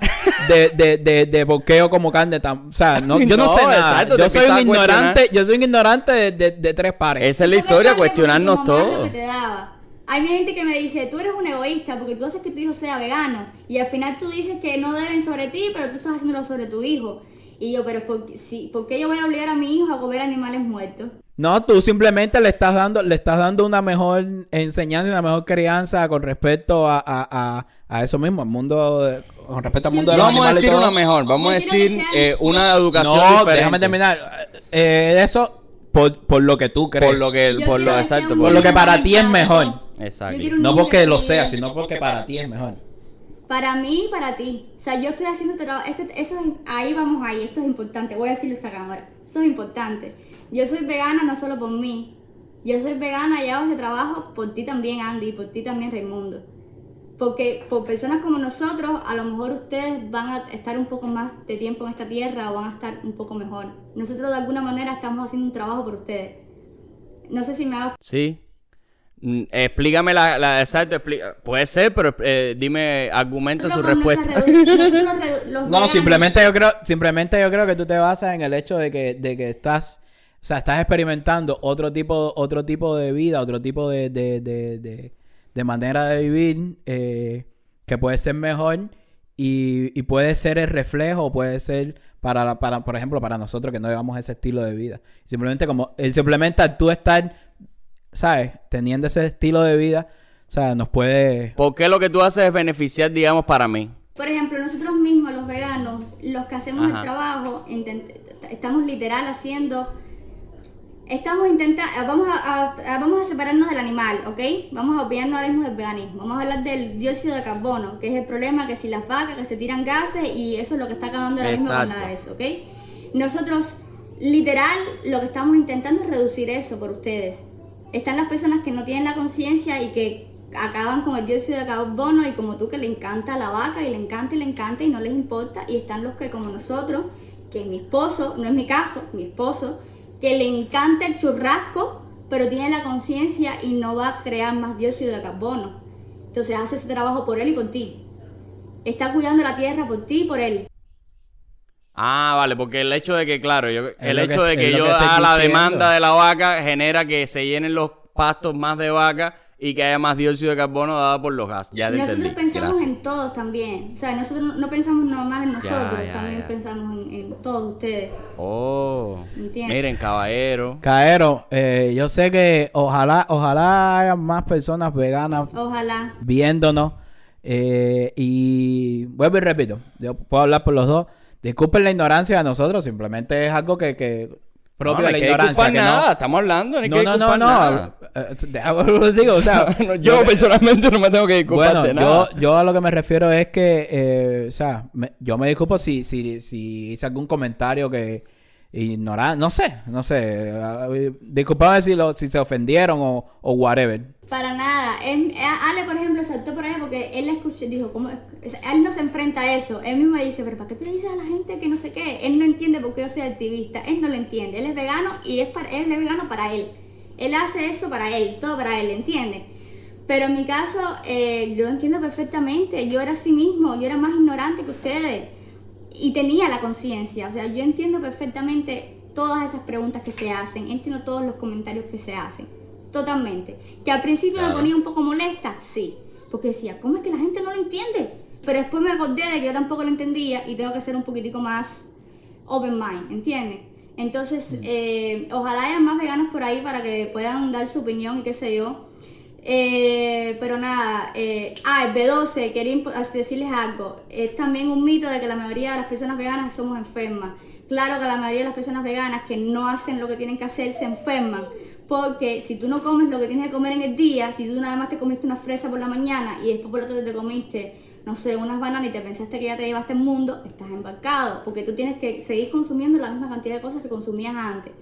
de, de, de, de yo como carne tan, o sea, no, yo no, No, sé nada. exacto, yo soy un ignorante, yo soy un ignorante de, de, de tres pares. esa es la historia, cuestionarnos todo. que te daba. Hay gente que me dice, tú eres un egoísta porque tú haces que tu hijo sea vegano y al final tú dices que no deben sobre ti, pero tú estás haciéndolo sobre tu hijo. Y yo, pero ¿por, qué- sí, ¿por qué yo voy a obligar a mi hijo a comer animales muertos? No, tú simplemente le estás dando, le estás dando una mejor enseñanza y una mejor crianza con respecto a, a, a, a eso mismo, al mundo, de- con respecto al Yo mundo de los Vamos a decir todo. una mejor, vamos a decir eh, una educación No, diferente. déjame terminar. Eh, eso por, por lo que tú crees. Por lo que, por lo exacto, un por Por lo que para ti es mejor. Exacto. No porque lo sea, sino porque para ti es mejor. Para mí y para ti. O sea, yo estoy haciendo este trabajo. Este, eso es- ahí vamos ahí. Esto es importante. Voy a decirlo esta cámara. Eso es importante. Yo soy vegana no solo por mí. Yo soy vegana y hago este trabajo por ti también, Andy, y por ti también, Raimundo. Porque por personas como nosotros, a lo mejor ustedes van a estar un poco más de tiempo en esta tierra o van a estar un poco mejor. Nosotros de alguna manera estamos haciendo un trabajo por ustedes. No sé si me hago Sí. Mm, Explícame la, la exacto, explica- puede ser, pero eh, dime, argumenta su respuesta. los los No, veganos- simplemente yo creo, simplemente yo creo que tú te basas en el hecho de que, de que estás, o sea, estás experimentando otro tipo, otro tipo de vida, otro tipo de, de, de, de, de manera de vivir eh, que puede ser mejor y, y puede ser el reflejo, puede ser para, la- para, por ejemplo, para nosotros que no llevamos ese estilo de vida. Simplemente como, simplemente al tú estar, ¿sabes? Teniendo ese estilo de vida, o sea, nos puede... ¿Por qué lo que tú haces es beneficiar, digamos, para mí? Por ejemplo, nosotros mismos, los veganos, los que hacemos Ajá. el trabajo, estamos literal haciendo. Estamos intentando. Vamos a, a- a- vamos a separarnos del animal, ¿ok? Vamos a olvidarnos ahora mismo del veganismo. Vamos a hablar del dióxido de carbono, que es el problema que si las vacas que se tiran gases y eso es lo que está acabando ahora mismo con Exacto. nada de eso, ¿ok? Nosotros, literal, lo que estamos intentando es reducir eso por ustedes. Están las personas que no tienen la conciencia y que acaban con el dióxido de carbono y como tú que le encanta la vaca y le encanta y le encanta y no les importa. Y están los que como nosotros, que mi esposo, no es mi caso, mi esposo, que le encanta el churrasco, pero tiene la conciencia y no va a crear más dióxido de carbono. Entonces hace ese trabajo por él y por ti. Está cuidando la tierra por ti y por él. Ah, vale, porque el hecho de que, claro, yo, el hecho que- de que yo haga la diciendo. demanda de la vaca genera que se llenen los pastos más de vaca y que haya más dióxido de carbono dado por los gases. Ya Nosotros entendí. pensamos Gracias. en todos también. O sea, nosotros no- pensamos nomás en nosotros, ya, también ya. pensamos en, en todos ustedes. Oh, Entiendo. miren, caballero. Caero, eh, yo sé que ojalá, ojalá haya más personas veganas Ojalá. viéndonos. eh, y vuelvo y repito, yo puedo hablar por los dos. Disculpen la ignorancia de nosotros, simplemente es algo que, que propio no, de no la ignorancia. que nada, no, estamos hablando, no no, no, no, no. nada. Eh, déjame- lo digo, o sea, No, yo personalmente no me tengo que disculpar bueno, de nada. yo, yo a lo que me refiero es que, eh, o sea, me- yo me disculpo si, si, si hice algún comentario que ignorar, no sé, no sé, eh, disculpame si, lo, si se ofendieron o, o whatever. Para nada. Él- eh, Ale, por ejemplo, saltó por ahí porque él la escuchó, dijo, ¿cómo? Él no se enfrenta a eso. Él mismo dice, pero ¿para qué tú le dices a la gente que no sé qué? Él no entiende por qué yo soy activista. Él no lo entiende. Él es vegano y es para, él es vegano para él. Él hace eso para él, todo para él, ¿entiende? Pero en mi caso, eh, yo lo entiendo perfectamente. Yo era así mismo, yo era más ignorante que ustedes. Y tenía la conciencia. O sea, yo entiendo perfectamente todas esas preguntas que se hacen. Entiendo todos los comentarios que se hacen. Totalmente. Que al principio me Claro. ponía un poco molesta, sí. Porque decía, ¿cómo es que la gente no lo entiende? Pero después me acordé de que yo tampoco lo entendía y tengo que ser un poquitico más open mind, ¿entiendes? Entonces, eh, ojalá haya más veganos por ahí para que puedan dar su opinión y qué sé yo. Eh, pero nada, eh, ah, el B12, quería decirles algo. Es también un mito de que la mayoría de las personas veganas somos enfermas. Claro que la mayoría de las personas veganas que no hacen lo que tienen que hacer se enferman. Porque si tú no comes lo que tienes que comer en el día, si tú nada más te comiste una fresa por la mañana y después por la tarde te comiste, no sé, unas bananas y te pensaste que ya te llevaste el mundo, estás embarcado. Porque tú tienes que seguir consumiendo la misma cantidad de cosas que consumías antes.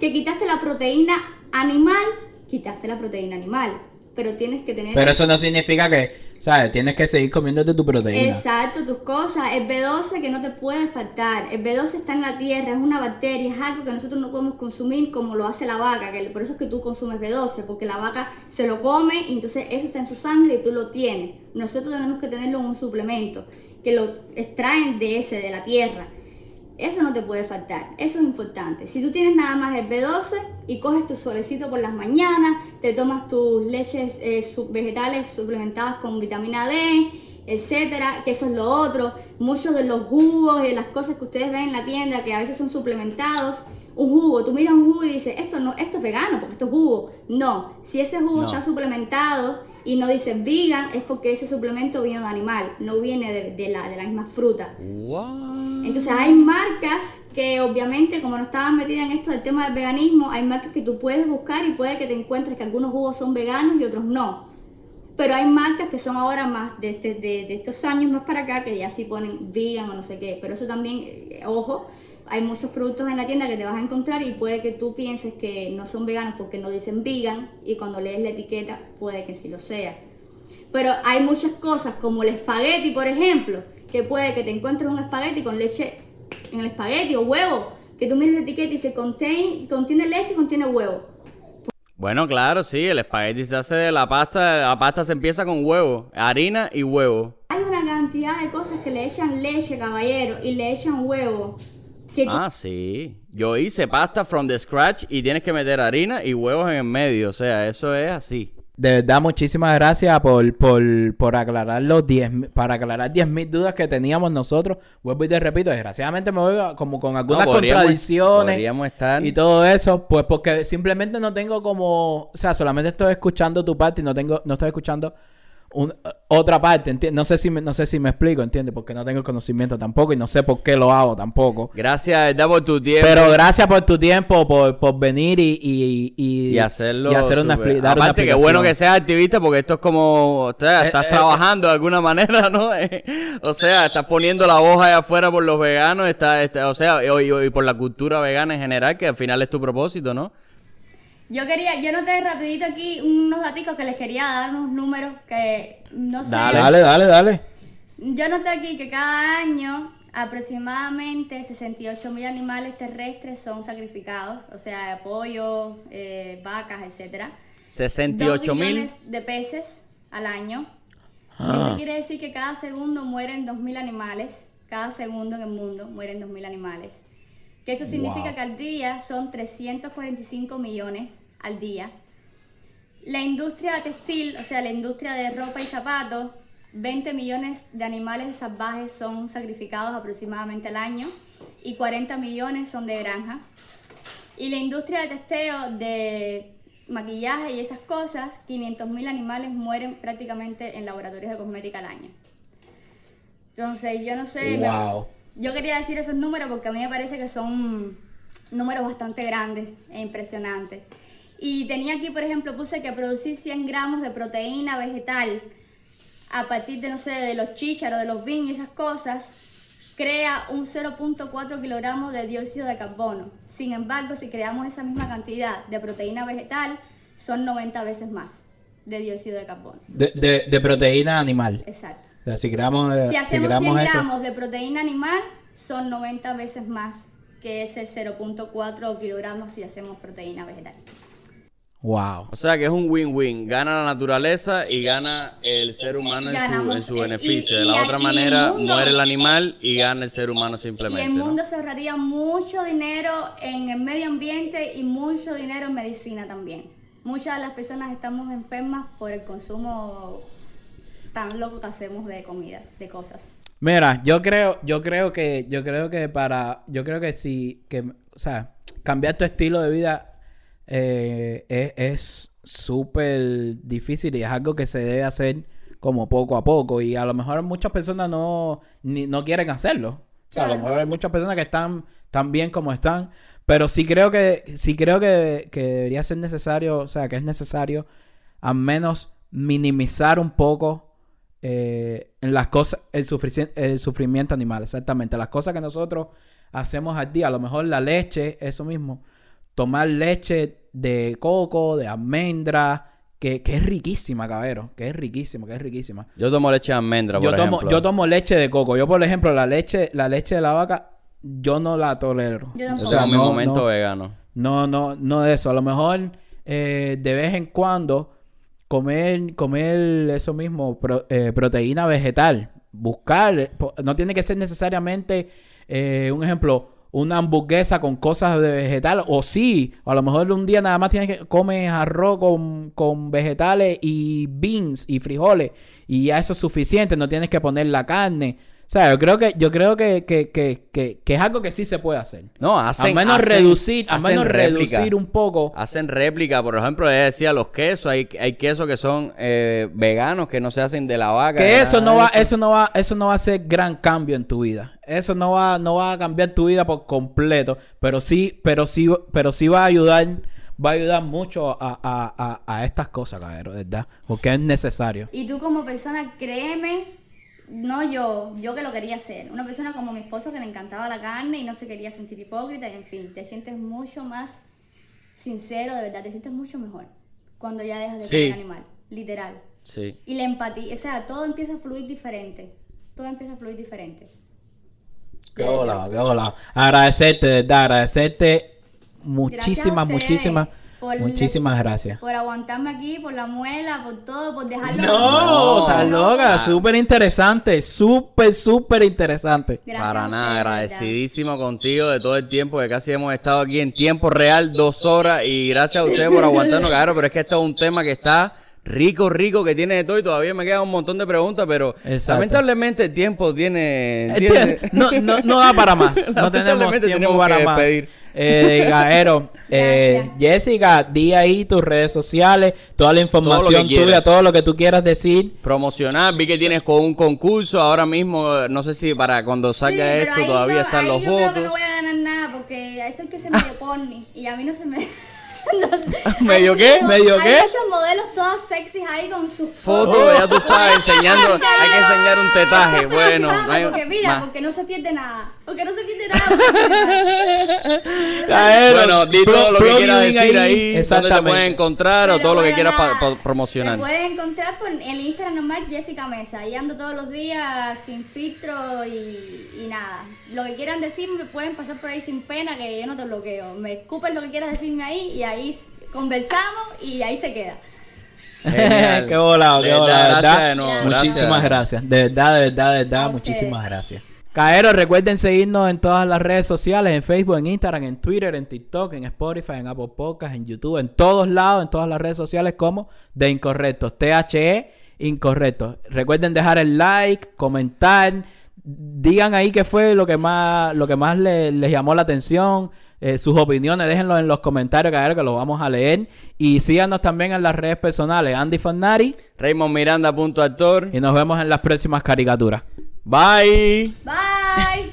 que quitaste la proteína animal, quitaste la proteína animal. Pero tienes que tener... Pero eso no significa que, ¿sabes? Tienes que seguir comiéndote tu proteína. Exacto, tus cosas. El B12 que no te puede faltar. El B12 está en la tierra, es una bacteria, es algo que nosotros no podemos consumir como lo hace la vaca. Que por eso es que tú consumes B12, porque la vaca se lo come y entonces eso está en su sangre y tú lo tienes. Nosotros tenemos que tenerlo en un suplemento, que lo extraen de ese, de la tierra. Eso no te puede faltar, eso es importante. Si tú tienes nada más el B12 y coges tu solecito por las mañanas, te tomas tus leches eh, vegetales suplementadas con vitamina D, etcétera, que eso es lo otro. Muchos de los jugos y las cosas que ustedes ven en la tienda que a veces son suplementados, un jugo, tú miras un jugo y dices, esto no, esto es vegano porque esto es jugo. No, si ese jugo está suplementado y no dice vegan, es porque ese suplemento viene de un animal, no viene de, la, de la misma fruta. Entonces hay marcas que obviamente como no estaban metidas en esto del tema del veganismo, hay marcas que tú puedes buscar y puede que te encuentres que algunos jugos son veganos y otros no. Pero hay marcas que son ahora más de, de, de estos años más para acá que ya sí ponen vegan o no sé qué. Pero eso también, eh, ojo, hay muchos productos en la tienda que te vas a encontrar y puede que tú pienses que no son veganos porque no dicen vegan y cuando lees la etiqueta puede que sí lo sea. Pero hay muchas cosas como el espagueti, por ejemplo, que puede que te encuentres un espagueti con leche en el espagueti o huevo, que tú mires la etiqueta y dice contiene, contiene leche y contiene huevo. Bueno, claro, sí, el espagueti se hace de la pasta, la pasta se empieza con huevo, harina y huevo. Hay una cantidad de cosas que le echan leche, caballero, y le echan huevo Ah, sí. Yo hice pasta from the scratch y tienes que meter harina y huevos en el medio. O sea, eso es así. De verdad, muchísimas gracias por, por, por aclarar los 10, para aclarar 10.000 dudas que teníamos nosotros. Vuelvo y te repito, desgraciadamente me voy como con algunas contradicciones estar... y todo eso, pues porque simplemente no tengo como, o sea, solamente estoy escuchando tu parte y no tengo, no estoy escuchando otra parte, no sé si me, no sé si me explico, ¿entiendes? Porque no tengo el conocimiento tampoco y no sé por qué lo hago tampoco. Gracias, por tu tiempo. Pero gracias por tu tiempo, por, por venir y, y, y, hacerlo. Y hacer una, dar Aparte, que bueno que seas activista porque esto es como, o sea, eh, estás eh, trabajando de alguna manera, ¿no? o sea, estás poniendo la voz allá afuera por los veganos, está, o sea, y por la cultura vegana en general, que al final es tu propósito, ¿no? Yo quería, yo noté rapidito aquí unos datos que les quería dar unos números que no sé. Dale, dale, dale, dale. Yo noté aquí que cada año aproximadamente 68 mil animales terrestres son sacrificados, o sea, pollo, eh, vacas, etcétera. 68 mil de peces al año. Ah. Eso quiere decir que cada segundo mueren 2.000 animales. Cada segundo en el mundo mueren 2.000 animales. Que eso significa que al día son 345 millones al día. La industria textil, o sea, la industria de ropa y zapatos, 20 millones de animales salvajes son sacrificados aproximadamente al año y 40 millones son de granja. Y la industria de testeo, de maquillaje y esas cosas, 500 mil animales mueren prácticamente en laboratorios de cosmética al año. Entonces, yo no sé. yo quería decir esos números porque a mí me parece que son números bastante grandes e impresionantes. Y tenía aquí, por ejemplo, puse que producir 100 gramos de proteína vegetal a partir de, no sé, de los chícharos, de los beans y esas cosas, crea un 0.4 kilogramos de dióxido de carbono. Sin embargo, si creamos esa misma cantidad de proteína vegetal, son 90 veces más de dióxido de carbono. De, de, proteína animal. Exacto. O sea, si, creamos, si hacemos 100 gramos de proteína animal, son 90 veces más que ese 0.4 kilogramos si hacemos proteína vegetal. Wow. O sea que es un win-win. Gana la naturaleza y gana el ser humano en su, beneficio. de la otra manera, muere el animal y gana el ser humano simplemente. Y el mundo se ahorraría mucho dinero en el medio ambiente y mucho dinero en medicina también. Muchas de las personas estamos enfermas por el consumo tan loco que hacemos de comida, de cosas. Mira, yo creo, yo creo que, yo creo que para, yo creo que sí, que, o sea, cambiar tu estilo de vida eh, es súper difícil y es algo que se debe hacer como poco a poco y a lo mejor muchas personas no, no quieren hacerlo. O sea, a lo mejor hay muchas personas que están tan bien como están, pero sí creo que sí creo que, debería ser necesario, o sea, que es necesario al menos minimizar un poco eh, en las cosas, el, el sufrimiento animal, exactamente. Las cosas que nosotros hacemos al día, a lo mejor la leche, eso mismo tomar leche de coco, de almendra, que, que es riquísima, caballero. Que es riquísima, que es riquísima. Yo tomo leche de almendra, por Yo tomo, ejemplo. yo tomo leche de coco. Yo, por ejemplo, la leche, la leche de la vaca, yo no la tolero. Yo tampoco. O sea, mi no, momento no. vegano. No, no, no de eso. A lo mejor eh, de vez en cuando comer, comer eso mismo, pro- eh, proteína vegetal. Buscar, no tiene que ser necesariamente eh, un ejemplo, una hamburguesa con cosas de vegetal. O sí, a lo mejor un día nada más tienes que comer arroz con, con vegetales y beans y frijoles. Y ya eso es suficiente, no tienes que poner la carne. O sea, yo creo que, yo creo que, que, que, que, que es algo que sí se puede hacer. No, hacen... al menos hacen- reducir, al menos réplica. reducir un poco. Hacen réplica, por ejemplo, le decía los quesos, hay, hay quesos que son eh, veganos, que no se hacen de la vaca. Que eso no va, eso no va, eso no va a ser gran cambio en tu vida. Eso no va, no va a cambiar tu vida por completo. Pero sí, pero sí, pero sí va a ayudar, va a ayudar mucho a, a, a, a estas cosas, cabrón, ¿verdad? Porque es necesario. Y tú como persona, créeme, no yo, yo que lo quería hacer. Una persona como mi esposo que le encantaba la carne y no se quería sentir hipócrita y en fin, te sientes mucho más sincero, de verdad, te sientes mucho mejor cuando ya dejas de Sí. ser animal, literal. Sí. Y la empatía, o sea, todo empieza a fluir diferente. Todo empieza a fluir diferente. Qué hola, qué hola. Agradecerte, de verdad, agradecerte muchísimas, muchísimas, por- muchísimas gracias. Por aguantarme aquí, por la muela, por todo, por dejarlo. No, No. estás loca, súper interesante, súper, súper interesante. Gracias Para nada, agradecidísimo contigo de todo el tiempo, que casi hemos estado aquí en tiempo real, dos horas, y gracias a ustedes por aguantarnos, cabrón, pero es que esto es un tema que está rico, rico, que tiene de todo, y todavía me quedan un montón de preguntas, pero Exacto. lamentablemente el tiempo tiene... Eh, tiene- No, no, no da para más. No tenemos Lamentablemente tiempo tenemos para que más. despedir. Eh, Gaero, eh, Jessica, di ahí tus redes sociales, toda la información tuya, quieras. todo lo que tú quieras decir. promocionar. Vi que tienes con un concurso ahora mismo. No sé si para cuando salga Sí, esto todavía no- están ahí los yo creo que votos. no voy a ganar nada porque a eso hay que ser medio porni y a mí no se me. ¿Medio Hay qué? ¿Medio hay qué? muchos modelos todas sexys ahí con sus Fotos, ya tú sabes, enseñando. Hay que enseñar un tetaje. Bueno, no hay- porque mira, más. porque no se pierde nada. Porque no se pierde nada. Gaero, Bueno, di todo lo que quieras decir ahí, dónde te pueden encontrar o todo lo que quieras pa- nada, pa- promocionar. Me pueden encontrar por el Instagram normal Jessica Mesa. Ahí ando todos los días sin filtro y, y nada. Lo que quieran decirme pueden pasar por ahí sin pena que yo no te bloqueo. Me escupen lo que quieras decirme ahí y ahí conversamos y ahí se queda. Qué volado, De qué verdad, volado, gracias ¿verdad? de nuevo, Muchísimas gracias. De verdad, de verdad, de verdad, A muchísimas ustedes. gracias. Caero, recuerden seguirnos en todas las redes sociales, en Facebook, en Instagram, en Twitter, en TikTok, en Spotify, en Apple Podcasts, en YouTube, en todos lados, en todas las redes sociales como De Incorrectos, THE Incorrectos. Recuerden dejar el like, comentar, digan ahí qué fue lo que más, lo que más le- les llamó la atención, eh, sus opiniones, déjenlo en los comentarios, Caero, que los vamos a leer. Y síganos también en las redes personales, Andy Fornari, Raymond Miranda, punto actor. y nos vemos en las próximas caricaturas. Bye. Bye.